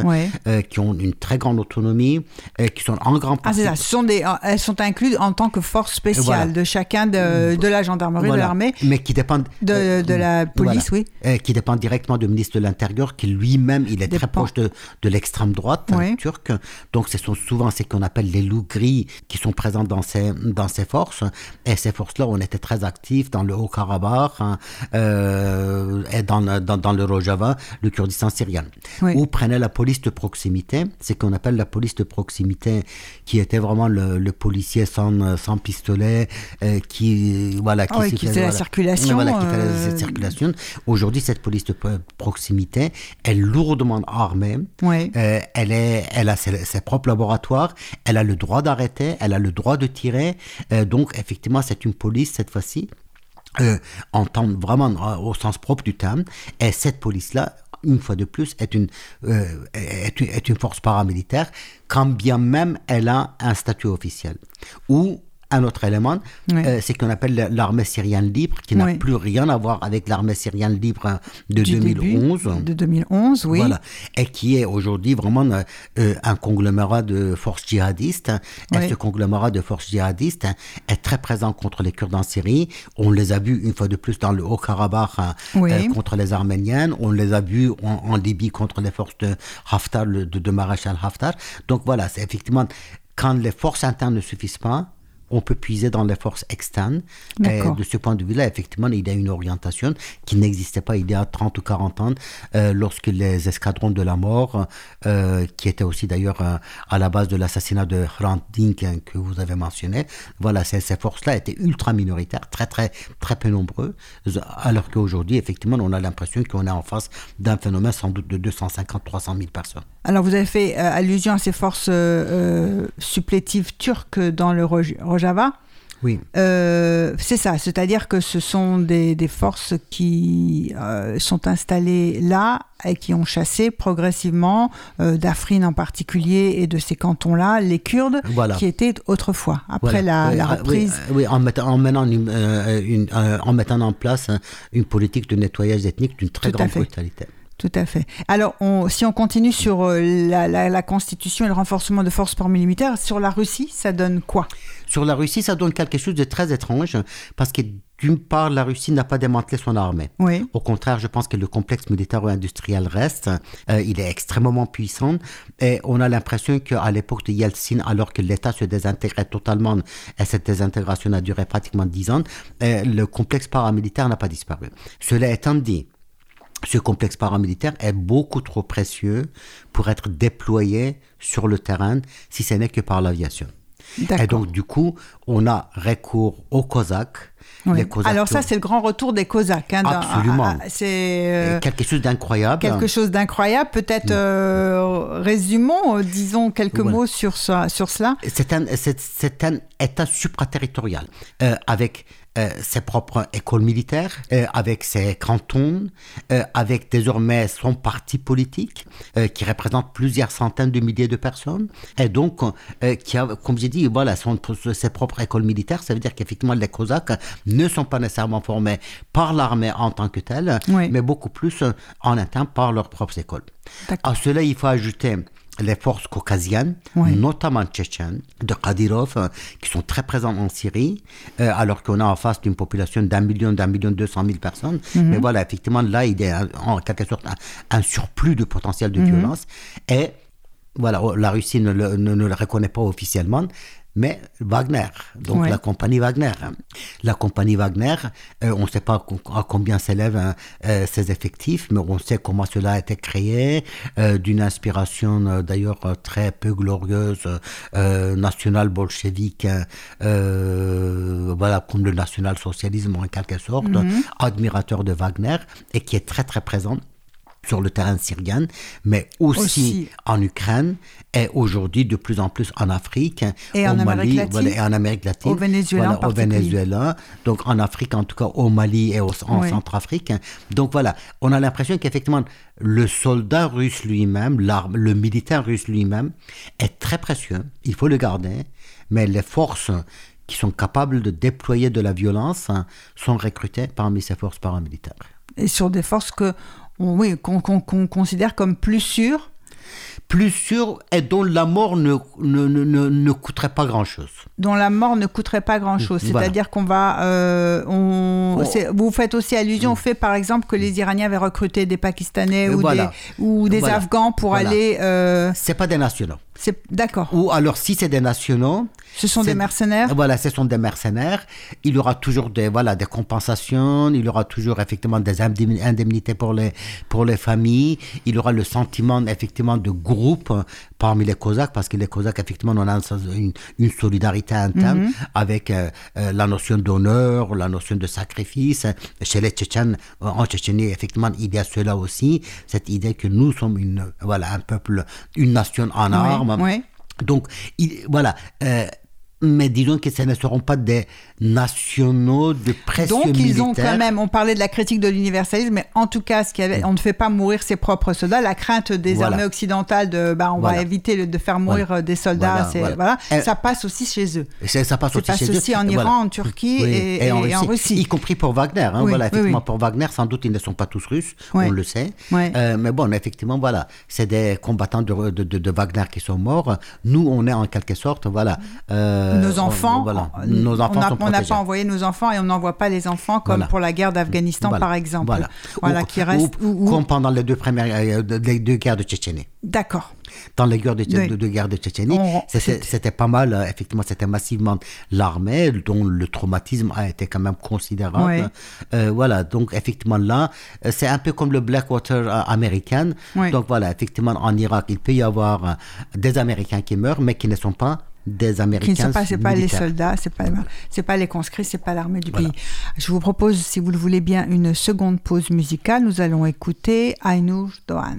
euh, qui ont une très grande autonomie, et qui sont en grande partie... Ah, ça. sont des, elles sont incluses en tant que forces spéciales de chacun de, de, la gendarmerie, de l'armée. Mais qui dépendent... De, de la police, oui. qui dépendent directement du ministre de l'Intérieur, qui lui-même, il est très proche de, de l'extrême droite turque. Donc ce sont souvent ce qu'on appelle les loups gris qui sont présents dans ces dans ces forces. Et ces forces-là, on était très actifs dans le Haut-Karabakh hein, euh, et dans, dans, dans, le Rojava, le Kurdistan syrien. Où prenait la police de proximité, c'est qu'on appelle la police de proximité, qui était vraiment le, policier sans, sans pistolet, euh, qui, voilà, qui, faisait la circulation. Voilà, qui faisait la circulation. Aujourd'hui, cette police de proximité est lourdement armée. Euh, elle, est, elle a ses, ses propres laboratoires, elle a le droit d'arrêter, elle a le droit de tirer, euh, donc, effectivement, c'est une police cette fois-ci. Euh, en vraiment euh, au sens propre du terme, et cette police-là, une fois de plus, est une, est, force paramilitaire, quand bien même elle a un statut officiel. Un autre élément, euh, c'est qu'on appelle l'armée syrienne libre, qui n'a plus rien à voir avec l'armée syrienne libre de 2011. de 2011, oui. Voilà. Et qui est aujourd'hui vraiment euh, euh, un conglomérat de forces djihadistes. Et ce conglomérat de forces djihadistes est très présent contre les Kurdes en Syrie. On les a vus une fois de plus dans le Haut-Karabakh contre les Arméniennes. On les a vus en, Libye contre les forces de Haftar, de, de Maréchal Haftar. Donc voilà, c'est effectivement quand les forces internes ne suffisent pas, on peut puiser dans les forces externes. Et de ce point de vue-là, effectivement, il y a une orientation qui n'existait pas il y a 30 ou 40 ans, euh, lorsque les escadrons de la mort, euh, qui étaient aussi d'ailleurs euh, à la base de l'assassinat de Hrant Dink hein, que vous avez mentionné, voilà, ces, ces forces-là étaient ultra minoritaires, très très très peu nombreux, alors qu'aujourd'hui, effectivement, on a l'impression qu'on est en face d'un phénomène sans doute de 250-300 000 personnes. Alors, vous avez fait allusion à ces forces supplétives turques dans le Java. Oui. Euh, c'est ça, c'est-à-dire que ce sont des, forces qui euh, sont installées là et qui ont chassé progressivement euh, d'Afrine en particulier et de ces cantons-là les Kurdes qui étaient autrefois, après la, reprise. Oui, en, mettant, en, menant en mettant en place une politique de nettoyage ethnique d'une très grande brutalité. Tout à fait. Alors, si on continue sur euh, la, constitution et le renforcement de forces paramilitaires, sur la Russie, ça donne quoi? Sur la Russie, ça donne quelque chose de très étrange, parce que d'une part, la Russie n'a pas démantelé son armée. Oui. Au contraire, je pense que le complexe militaro-industriel reste. Euh, il est extrêmement puissant. Et on a l'impression qu'à l'époque de Yeltsin, alors que l'État se désintégrait totalement, et cette désintégration a duré pratiquement dix ans, euh, le complexe paramilitaire n'a pas disparu. Cela étant dit, ce complexe paramilitaire est beaucoup trop précieux pour être déployé sur le terrain si ce n'est que par l'aviation. Et donc, du coup, on a recours aux Cosaques. Alors ça, c'est le grand retour des Cosaques. Hein, Absolument. c'est euh, quelque chose d'incroyable. Quelque chose d'incroyable. Peut-être mm. euh, résumons, euh, disons quelques mots sur, ça, sur cela. C'est un, un, État supraterritorial avec euh, ses propres écoles militaires, euh, avec ses cantons, euh, avec désormais son parti politique, qui représente plusieurs centaines de milliers de personnes, et donc qui a, comme j'ai dit, voilà, son, ses propres écoles militaires. Ça veut dire qu'effectivement, les Cosaques ne sont pas nécessairement formés par l'armée en tant que telle, mais beaucoup plus en interne par leurs propres écoles. À cela, il faut ajouter les forces caucasiennes, notamment tchétchènes, de Kadyrov, euh, qui sont très présentes en Syrie, euh, alors qu'on a en face d'une population d'un million, d'un million deux cent mille personnes. Mhm. Mais voilà, effectivement, là, il y a en quelque sorte un, surplus de potentiel de mhm. violence. Et voilà, la Russie ne le reconnaît pas officiellement, mais Wagner, donc la compagnie Wagner. La compagnie Wagner, euh, on ne sait pas à combien s'élèvent hein, euh, ses effectifs, mais on sait comment cela a été créé, euh, d'une inspiration d'ailleurs très peu glorieuse, national bolchevique, voilà, comme le national-socialisme en quelque sorte, mhm. admirateur de Wagner, et qui est très très présent sur le terrain syrien, mais aussi, en Ukraine et aujourd'hui de plus en plus en Afrique, et au en Mali, et en Amérique latine, au Venezuela, au Venezuela, donc en Afrique en tout cas, au Mali et en Centrafrique. Donc voilà, on a l'impression qu'effectivement le soldat russe lui-même, le militaire russe lui-même est très précieux, il faut le garder, mais les forces qui sont capables de déployer de la violence sont recrutées parmi ces forces paramilitaires. Et sur des forces que oui, qu'on considère comme plus sûres plus sûr et dont la mort ne, ne, ne, ne coûterait pas grand-chose. Dont la mort ne coûterait pas grand-chose. C'est-à-dire qu'on va... Euh, on, Vous faites aussi allusion au fait, par exemple, que les Iraniens avaient recruté des Pakistanais ou des, ou des Afghans pour aller... Euh... C'est pas des nationaux. D'accord. Ou alors, si c'est des nationaux. Ce sont des mercenaires? Voilà, ce sont des mercenaires. Il y aura toujours des, voilà, des compensations, il y aura toujours effectivement des indemnités pour les, pour les familles, il y aura le sentiment effectivement de groupe parmi les Cosaques, parce que les Cosaques, effectivement, on a une, une solidarité interne mhm. avec euh, euh, la notion d'honneur, la notion de sacrifice. Chez les Tchétchènes, en Tchétchénie, effectivement, il y a cela aussi, cette idée que nous sommes une, voilà, un peuple, une nation en armes. Donc, il, voilà. Euh, mais disons que ce ne seront pas des nationaux de pression Donc ils ont quand même, on parlait de la critique de l'universalisme, mais en tout cas, ce qui avait, on ne fait pas mourir ses propres soldats. La crainte des armées occidentales de, bah, on va éviter de faire mourir euh, des soldats, voilà, ça passe aussi chez eux. Ça, passe aussi, chez aussi en Iran, en Turquie et, en, Russie. Y compris pour Wagner. Hein, voilà, effectivement, pour Wagner, sans doute, ils ne sont pas tous russes, on le sait. Euh, mais bon, effectivement, voilà, c'est des combattants de, de, de, Wagner qui sont morts. Nous, on est en quelque sorte, voilà. Euh, nos enfants, voilà, nos enfants sont on n'a pas envoyé nos enfants et on n'envoie pas les enfants comme pour la guerre d'Afghanistan, par exemple. Voilà. voilà qui reste, comme pendant les deux, premières, euh, les deux guerres de Tchétchénie. D'accord. Dans les guerres de, de, guerre de Tchétchénie, c'était pas mal, euh, effectivement, c'était massivement l'armée dont le traumatisme a été quand même considérable. Euh, voilà, donc effectivement là, c'est un peu comme le Blackwater américain. Donc voilà, effectivement, en Irak, il peut y avoir des Américains qui meurent, mais qui ne sont pas des Américains. Qui ne sont pas, c'est pas les soldats, c'est pas, c'est pas les conscrits, c'est pas l'armée du pays. Je vous propose, si vous le voulez bien, une seconde pause musicale. Nous allons écouter Ainouj Dohan.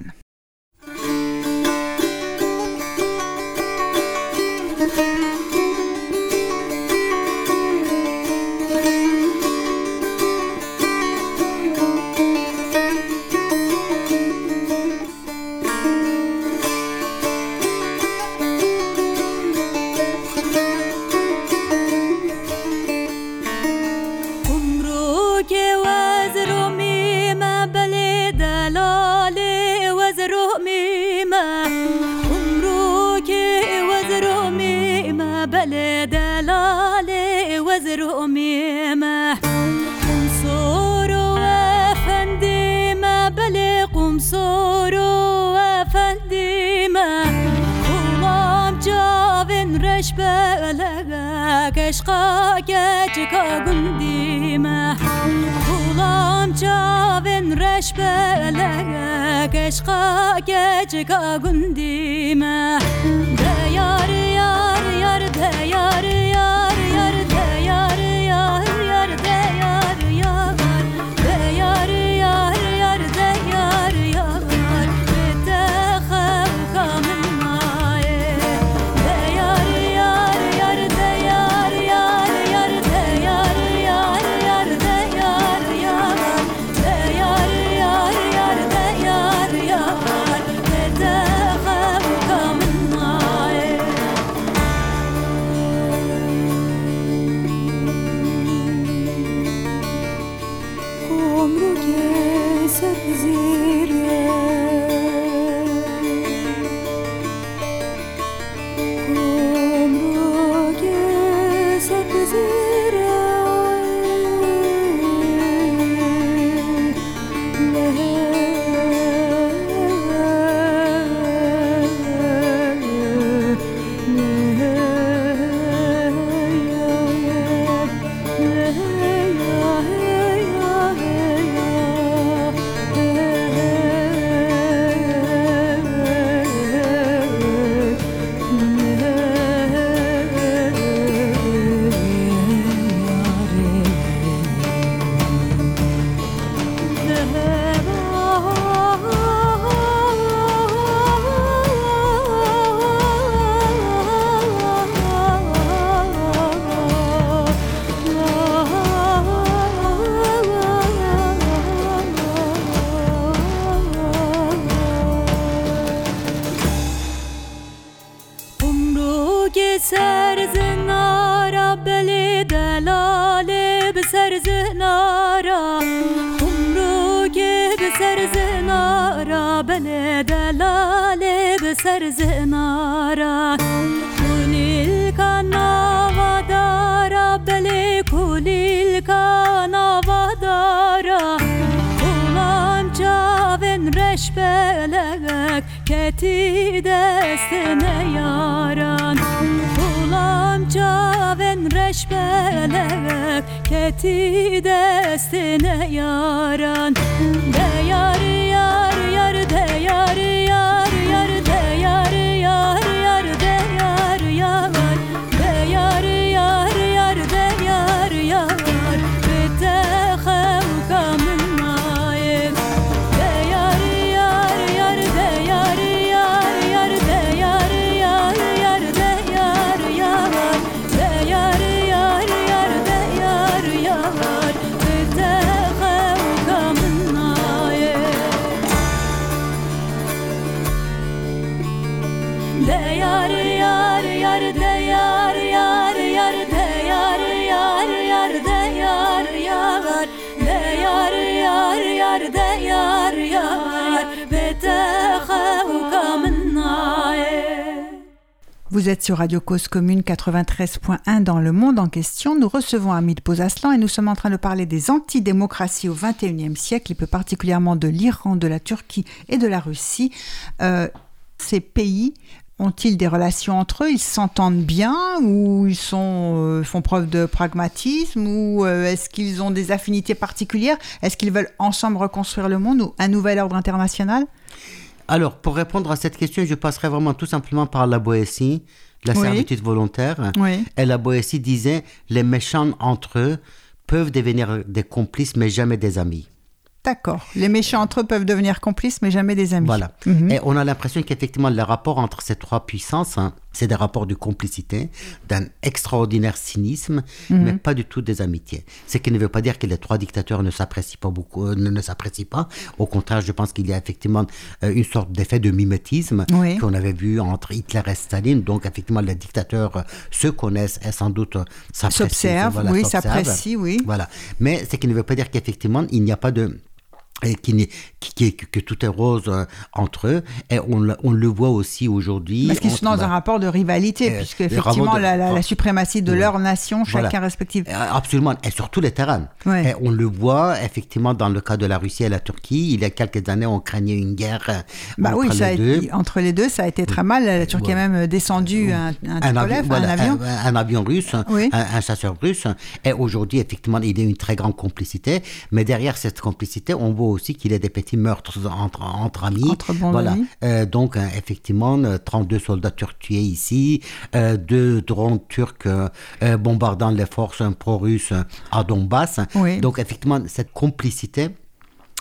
çıkagın dime? Kulamca ben reşbelere Keşka geçkagın dime? Deyarı gitti desene yaran Ulam caven reşbelek keti desene yaran. Deyar Vous êtes sur Radio Cause Commune 93.1 dans le monde en question. Nous recevons Hamid Bozaslan et nous sommes en train de parler des antidémocraties au XXIe siècle et plus particulièrement de l'Iran, de la Turquie et de la Russie. Euh, ces pays ont-ils des relations entre eux? Ils s'entendent bien ou ils euh, font preuve de pragmatisme ou euh, est-ce qu'ils ont des affinités particulières? Est-ce qu'ils veulent ensemble reconstruire le monde ou un nouvel ordre international? Alors, pour répondre à cette question, je passerai vraiment tout simplement par la Boétie, la Oui. servitude volontaire. Oui. Et la Boétie disait les méchants entre eux peuvent devenir des complices, mais jamais des amis. D'accord. Les méchants entre eux peuvent devenir complices, mais jamais des amis. Voilà. Mhm. Et on a l'impression qu'effectivement, les rapports entre ces trois puissances, hein, c'est des rapports de complicité, d'un extraordinaire cynisme, Mhm. mais pas du tout des amitiés. Ce qui ne veut pas dire que les trois dictateurs ne s'apprécient pas beaucoup, euh, ne, ne s'apprécient pas. Au contraire, je pense qu'il y a effectivement euh, une sorte d'effet de mimétisme Oui. qu'on avait vu entre Hitler et Staline. Donc, effectivement, les dictateurs euh, se connaissent et sans doute s'apprécient. S'observent, Voilà, oui, s'apprécient, oui. Voilà. Mais ce qui ne veut pas dire qu'effectivement, il n'y a pas de et qui, qui, que, tout est rose euh, entre eux. Et on, le- on le voit aussi aujourd'hui. Parce qu'ils sont dans un rapport de rivalité, Euh, puisque effectivement de- la, la- la suprématie de leur nation, Voilà. chacun respectif. Euh, Absolument, et sur tous les terrains. Ouais. Et on le voit effectivement dans le cas de la Russie et la Turquie. Il y a quelques années, on craignait une guerre euh, Bah entre oui, ça a les deux. été- entre les deux, ça a été très mal. La Turquie a même descendu un, un, un avion, voilà, un avion. un- un avion russe, Oui. un chasseur russe. Et aujourd'hui, effectivement, il y a une très grande complicité. Mais derrière cette complicité, on voit aussi qu'il y a des petits meurtres entre, entre amis. Entre bons voilà. amis. Euh, donc, euh, effectivement, euh, 32 soldats turcs tués ici, euh, deux drones turcs euh, euh, bombardant les forces pro-russes à Donbass. Oui. Donc, effectivement, cette complicité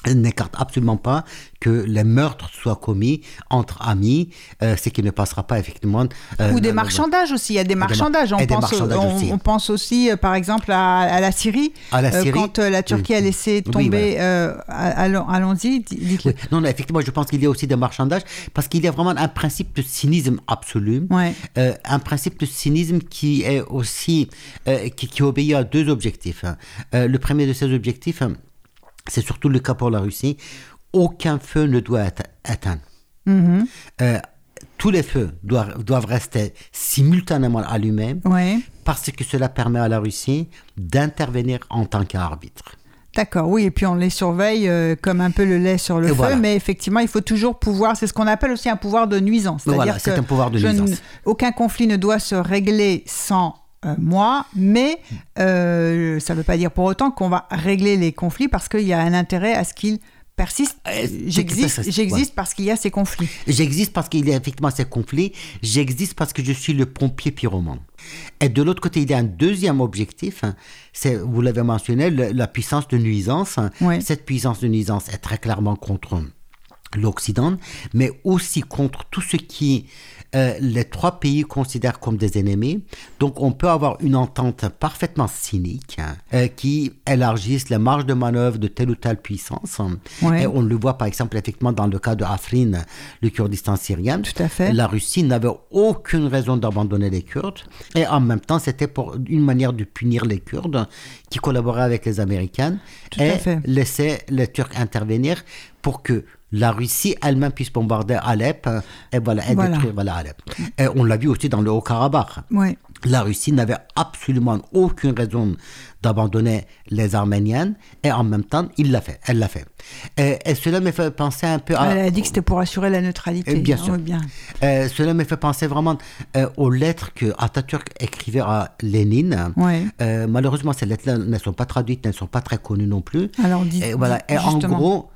n'écarte absolument pas que les meurtres soient commis entre amis, euh, ce qui ne passera pas effectivement. euh, Ou des marchandages aussi. Il y a des mar- marchandages. On, des pense, marchandages on, aussi. on pense aussi, euh, par exemple, à, à la Syrie. À la Euh, Syrie. quand la Turquie a Oui. laissé Oui, tomber. euh, allons- Allons-y. Oui. Non, non, effectivement, je pense qu'il y a aussi des marchandages parce qu'il y a vraiment un principe de cynisme absolu. Ouais. Un principe de cynisme qui est aussi. euh, qui, qui obéit à deux objectifs. hein. Le premier de ces objectifs, hein, c'est surtout le cas pour la Russie. Aucun feu ne doit être éteint. Mhm. Euh, tous les feux doivent, doivent rester simultanément allumés Ouais. parce que cela permet à la Russie d'intervenir en tant qu'arbitre. D'accord, oui, et puis on les surveille euh, comme un peu le lait sur le Et feu, voilà. mais effectivement, il faut toujours pouvoir, c'est ce qu'on appelle aussi un pouvoir de nuisance. C'est-à-dire Voilà, c'est que un pouvoir de ne- nuisance. aucun conflit ne doit se régler sans euh, moi, mais euh, ça ne veut pas dire pour autant qu'on va régler les conflits parce qu'il y a un intérêt à ce qu'ils persistent. Euh, J'existe parce qu'il y a ces conflits. J'existe parce qu'il y a effectivement ces conflits. J'existe parce que je suis le pompier pyromane. Et de l'autre côté, il y a un deuxième objectif. hein, C'est, vous l'avez mentionné, le- la puissance de nuisance. Oui. Cette puissance de nuisance est très clairement contre l'Occident, mais aussi contre tout ce qui euh, les trois pays considèrent comme des ennemis. Donc on peut avoir une entente parfaitement cynique hein, euh, qui élargisse les marges de manœuvre de telle ou telle puissance. Ouais. Et on le voit par exemple effectivement dans le cas de Afrin, le Kurdistan syrien. Tout à fait. La Russie n'avait aucune raison d'abandonner les Kurdes. Et en même temps, c'était pour une manière de punir les Kurdes qui collaboraient avec les Américains Tout et laisser les Turcs intervenir pour que la Russie elle-même puisse bombarder Alep euh, et voilà, et Voilà. détruire voilà, Alep. Et on l'a vu aussi dans le Haut-Karabakh. La Russie n'avait absolument aucune raison d'abandonner les Arméniennes et en même temps, il l'a fait. Elle l'a fait. Et, et cela me fait penser un peu à. Elle a dit que c'était pour assurer la neutralité. Bien sûr. oui, bien. Cela me fait penser vraiment euh, aux lettres que Atatürk écrivait à Lénine. Ouais. Euh, malheureusement, ces lettres-là ne sont pas traduites, ne sont pas très connues non plus. Alors, dites- et voilà. Et en gros.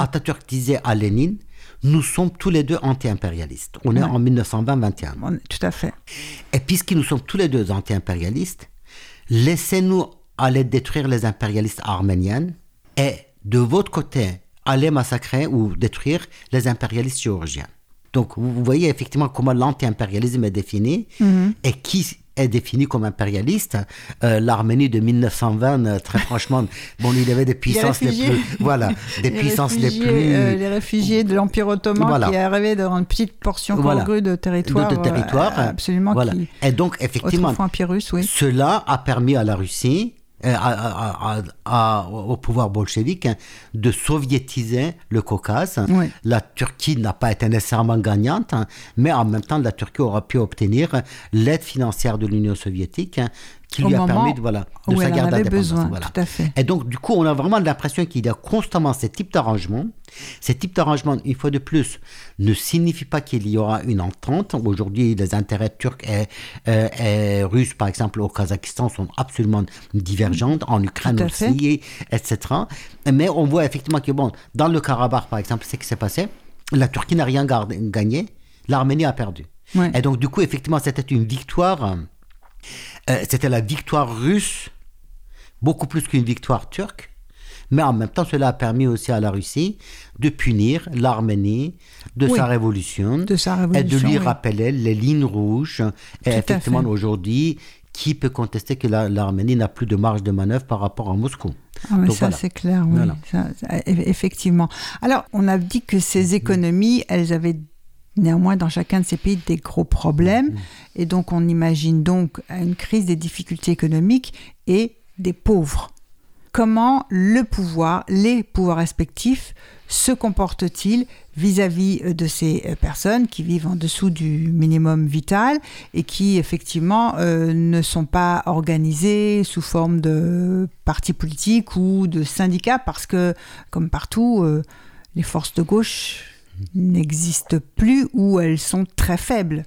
Atatürk disait à Lénine nous sommes tous les deux anti-impérialistes. On est en 1920-21. On- Tout à fait. Et puisque nous sommes tous les deux anti-impérialistes, laissez-nous aller détruire les impérialistes arméniens et de votre côté, aller massacrer ou détruire les impérialistes géorgiens. Donc vous vous voyez effectivement comment l'anti-impérialisme est défini et qui est défini comme impérialiste. Euh, L'Arménie de 1920, euh, très franchement, *laughs* bon, il y avait des puissances les, plus, voilà, des *laughs* Les puissances les réfugiés, plus, euh, les réfugiés de l'Empire ottoman Voilà. qui arrivaient dans une petite portion Voilà. congrue de territoire. de, de territoire. euh, absolument. Voilà. Qui, Et donc effectivement, russe, oui. Cela a permis à la Russie, euh, à- à- à- à- au pouvoir bolchevique, hein, de soviétiser le Caucase. Oui. La Turquie n'a pas été nécessairement gagnante, hein, mais en même temps, la Turquie aura pu obtenir l'aide financière de l'Union soviétique hein, qui Au lui a permis de, voilà, de sa Voilà. tout à fait. Et donc, du coup, on a vraiment l'impression qu'il y a constamment ces types d'arrangements. Ces types d'arrangements, une fois de plus, ne signifient pas qu'il y aura une entente. Aujourd'hui, les intérêts turcs et, euh, et russes, par exemple, au Kazakhstan, sont absolument divergents, en Ukraine aussi, etc. Mais on voit effectivement que, bon, dans le Karabakh, par exemple, c'est ce qui s'est passé. La Turquie n'a rien gagné, l'Arménie a perdu. Ouais. Et donc, du coup, effectivement, c'était une victoire. Euh, c'était la victoire russe, beaucoup plus qu'une victoire turque. Mais en même temps, cela a permis aussi à la Russie de punir l'Arménie de Oui. sa révolution, De sa et de révolution, lui oui. rappeler les lignes rouges. Et effectivement, aujourd'hui, qui peut contester que la- l'Arménie n'a plus de marge de manœuvre par rapport à Moscou? Ah, mais Donc ça, voilà. c'est clair, oui. Voilà. Ça- effectivement. Alors, on a dit que ces économies, elles avaient néanmoins dans chacun de ces pays des gros problèmes. Et donc, on imagine donc une crise des difficultés économiques et des pauvres. Comment le pouvoir, les pouvoirs respectifs, se comportent-ils vis-à-vis euh, de ces euh, personnes qui vivent en dessous du minimum vital et qui effectivement euh, ne sont pas organisées sous forme de partis politiques ou de syndicats parce que, comme partout, euh, les forces de gauche n'existent plus ou elles sont très faibles.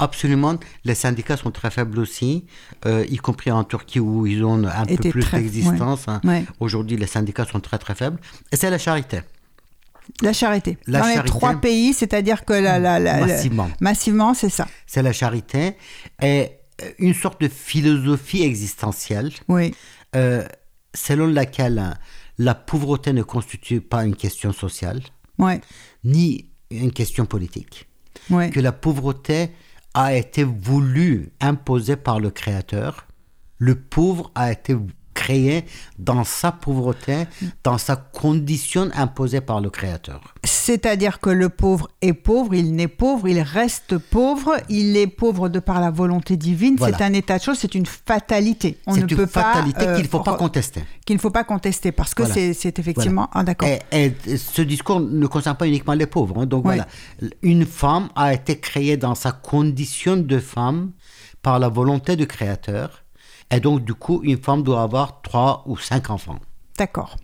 Absolument, les syndicats sont très faibles aussi, euh, y compris en Turquie où ils ont un peu plus d'existence. hein. Ouais. Aujourd'hui, les syndicats sont très très faibles. Et c'est la charité. La charité. La Dans les trois pays, c'est-à-dire que la, la- Massivement. massivement, c'est ça. C'est la charité et euh, une sorte de philosophie existentielle Oui. euh, selon laquelle la pauvreté ne constitue pas une question sociale Ouais. ni une question politique. Ouais. Que la pauvreté a été voulue, imposée par le Créateur. Le pauvre a été créé dans sa pauvreté, dans sa condition imposée par le Créateur. C'est-à-dire que le pauvre est pauvre, il n'est pauvre, il reste pauvre, il est pauvre de par la volonté divine. Voilà. C'est un état de choses, c'est une fatalité. On ne C'est peut une fatalité pas, euh, qu'il ne faut pas re- contester. qu'il ne faut pas contester parce que Voilà. c'est- c'est effectivement. Ah, d'accord. Et, et ce discours ne concerne pas uniquement les pauvres. hein. Donc voilà, une femme a été créée dans sa condition de femme par la volonté du Créateur. Et donc, du coup, une femme doit avoir trois ou cinq enfants. D'accord.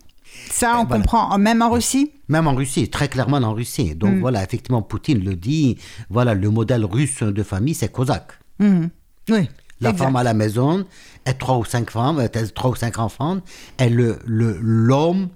Ça, on voilà. comprend. Même en Russie? Même en Russie, très clairement en Russie. Mm. Donc voilà, effectivement, Poutine le dit. Voilà, le modèle russe de famille, c'est cosaque. Mhm. Oui. La exact. femme à la maison, et trois ou cinq femmes, trois ou cinq enfants, et le le- l'homme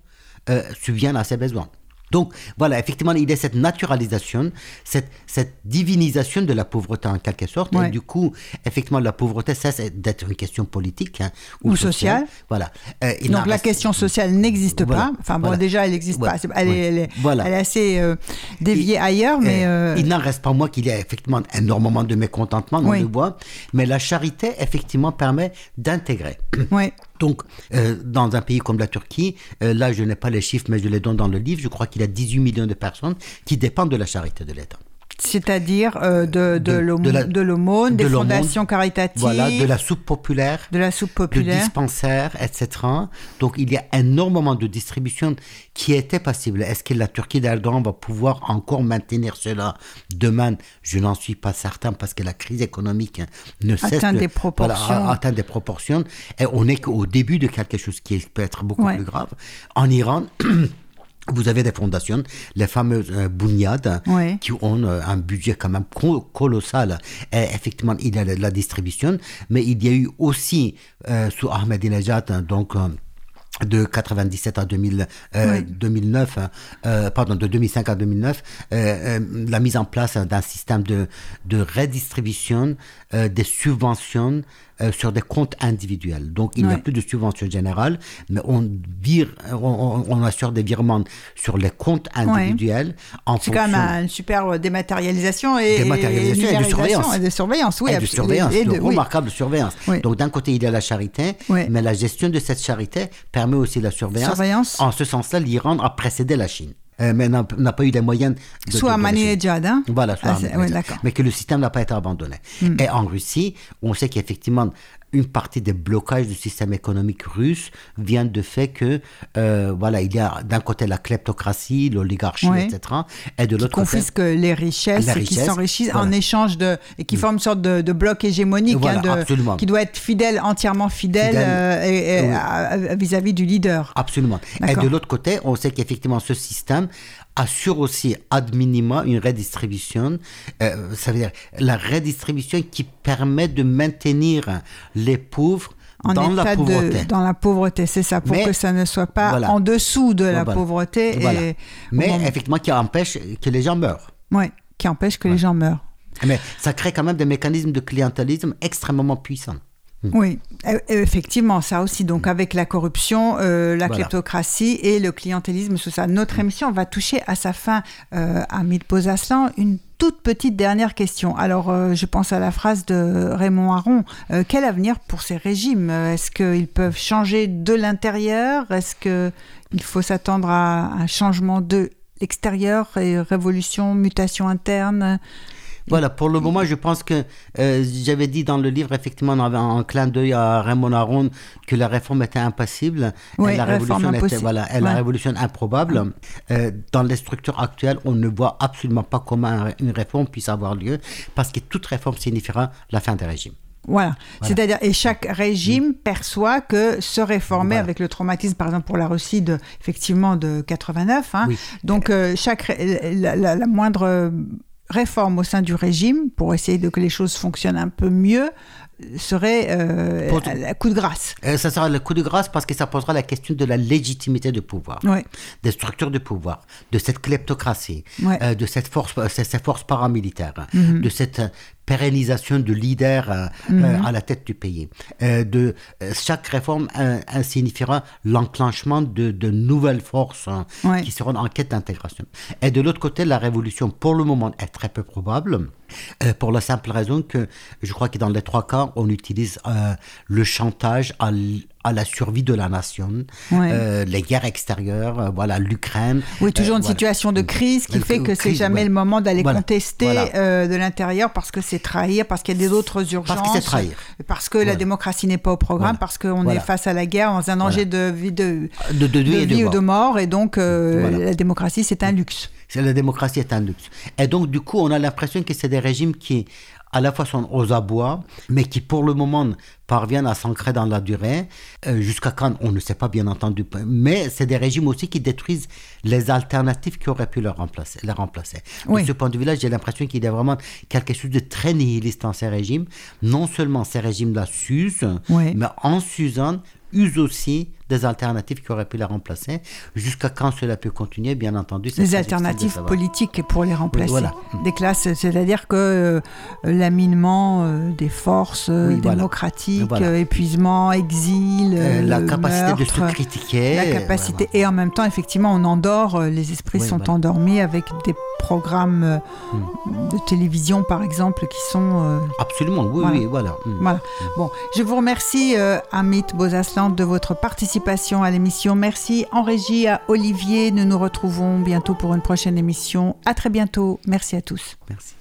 euh, subvient à ses besoins. Donc voilà, effectivement, il y a cette naturalisation, cette, cette divinisation de la pauvreté en quelque sorte. Et du coup, effectivement, la pauvreté cesse d'être une question politique hein, ou, sociale. Voilà. Euh, Donc la question sociale n'existe pas. Enfin bon, déjà, elle n'existe pas. Elle, est, elle, est, elle, est, assez euh, déviée ailleurs, mais... Euh, il n'en reste pas moi qu'il y a effectivement énormément de mécontentement, on le voit. Mais la charité, effectivement, permet d'intégrer. Oui. Donc, euh, dans un pays comme la Turquie, euh, là, je n'ai pas les chiffres, mais je les donne dans le livre, je crois qu'il y a 18 millions de personnes qui dépendent de la charité de l'État. C'est-à-dire euh, de, de, de l'aumône, des fondations caritatives. Voilà, de la soupe populaire. De la soupe populaire. De dispensaires, etc. Donc il y a énormément de distribution qui était possible. Est-ce que la Turquie d'Erdogan va pouvoir encore maintenir cela demain? Je n'en suis pas certain parce que la crise économique ne cesse atteint des proportions. atteint des proportions. Et on est qu'au début de quelque chose qui peut être beaucoup plus grave. En Iran, *clears throat* Vous avez des fondations, les fameuses euh, qui ont euh, un budget quand même colossal. Et effectivement, il y a la distribution, mais il y a eu aussi euh, sous Ahmadinejad, donc euh, de 97 à 2000, 2009, hein, pardon, de 2005 à 2009, la mise en place d'un système de, de redistribution des subventions euh, sur des comptes individuels. Donc, il n'y a plus de subvention générale, mais on, vire, on, assure des virements sur les comptes individuels. en C'est quand même une super dématérialisation et, dématérialisation et, de surveillance. Et de surveillance, oui. Et de surveillance, de, remarquable surveillance. Donc, d'un côté, il y a la charité, mais la gestion de cette charité permet aussi la surveillance. surveillance. En ce sens-là, l'Iran a précédé la Chine. Euh, mais n'a pas eu les moyens de. Soit Manejad, hein Voilà, soit ah, Mais que le système n'a pas été abandonné. Hmm. Et en Russie, on sait qu'effectivement, une partie des blocages du système économique russe vient du fait que, euh, voilà, il y a d'un côté la kleptocratie, l'oligarchie, etc. Et de l'autre côté. confisque les richesses, et qui s'enrichissent en échange de. et qui forment une sorte de, bloc hégémonique, hein, de, qui doit être fidèle, entièrement fidèle, euh, vis-à-vis du leader. Absolument. Et de l'autre côté, on sait qu'effectivement, ce système assure aussi ad minima une redistribution, euh, ça veut dire la redistribution qui permet de maintenir les pauvres dans la pauvreté. dans la pauvreté, c'est ça, pour que ça ne soit pas en dessous de la pauvreté. Et, Mais effectivement, qui empêche que les gens meurent. Oui, qui empêche que les gens meurent. Mais ça crée quand même des mécanismes de clientélisme extrêmement puissants. Mm. Oui, e, e, effectivement, ça aussi. Donc, avec la corruption, euh, la kleptocratie et le clientélisme, tout ça. Notre mm. émission va toucher à sa fin. Euh, Hamid Posaslan, une toute petite dernière question. Alors, euh, je pense à la phrase de Raymond Aron. Euh, quel avenir pour ces régimes? Est-ce qu'ils peuvent changer de l'intérieur? Est-ce qu'il faut s'attendre à un changement de l'extérieur et révolution, mutation interne? Voilà, pour le moment, je pense que euh, j'avais dit dans le livre, effectivement, on avait un clin d'œil à Raymond Aron que la réforme était impossible et la révolution était, voilà, et la révolution improbable. Euh, dans les structures actuelles, on ne voit absolument pas comment une réforme puisse avoir lieu parce que toute réforme signifiera la fin des régimes. Voilà. C'est-à-dire, et chaque régime perçoit que se réformer avec le traumatisme, par exemple pour la Russie, de, effectivement, de 89. Hein. Donc, euh, chaque, la, moindre réforme au sein du régime pour essayer de que les choses fonctionnent un peu mieux serait euh, un coup de grâce. Euh, ça sera le coup de grâce parce que ça posera la question de la légitimité du pouvoir, des structures de pouvoir, de cette kleptocratie, euh, de cette force, ces forces paramilitaires, mhm. de cette pérennisation de leaders euh, mhm. euh, à la tête du pays. Euh, de, chaque réforme signifiera l'enclenchement de, de, nouvelles forces hein, qui seront en quête d'intégration. Et de l'autre côté, la révolution, pour le moment, est très peu probable. pour la simple raison que je crois que dans les trois cas, on utilise le chantage à, à la survie de la nation, euh, les guerres extérieures, euh, voilà, l'Ukraine. Oui, toujours une euh, situation de crise qui fait que c'est jamais le moment d'aller contester de l'intérieur parce que c'est trahir, parce qu'il y a des autres urgences. Parce que c'est trahir. Parce que la démocratie n'est pas au programme, parce qu'on est face à la guerre, dans un danger de vie, de, de, de, vie ou de mort, et donc la démocratie, c'est un luxe. La démocratie est un luxe. Et donc, du coup, on a l'impression que c'est des régimes qui à la fois sont aux abois, mais qui pour le moment parviennent à s'ancrer dans la durée, euh, jusqu'à quand on ne sait pas bien entendu. Mais c'est des régimes aussi qui détruisent les alternatives qui auraient pu les remplacer. Les remplacer. De ce point de vue-là, j'ai l'impression qu'il y a vraiment quelque chose de très nihiliste dans ces régimes. Non seulement ces régimes-là s'usent, mais en s'usant, usent aussi des alternatives qui auraient pu la remplacer. Jusqu'à quand cela peut continuer, bien entendu. Des alternatives politiques pour les remplacer. Voilà. Des classes, c'est-à-dire que euh, l'aminement euh, des forces euh, démocratiques, épuisement, exil, la capacité de se critiquer. La capacité. Et en même temps, effectivement, on endort, les esprits sont endormis avec des programmes hmm. de télévision, par exemple, qui sont... Absolument, oui, voilà. oui, voilà. Hmm. voilà. Bon, je vous remercie, Amit Bozasland, de votre participation à l'émission. Merci en régie à Olivier. Nous nous retrouvons bientôt pour une prochaine émission. À très bientôt. Merci à tous. Merci.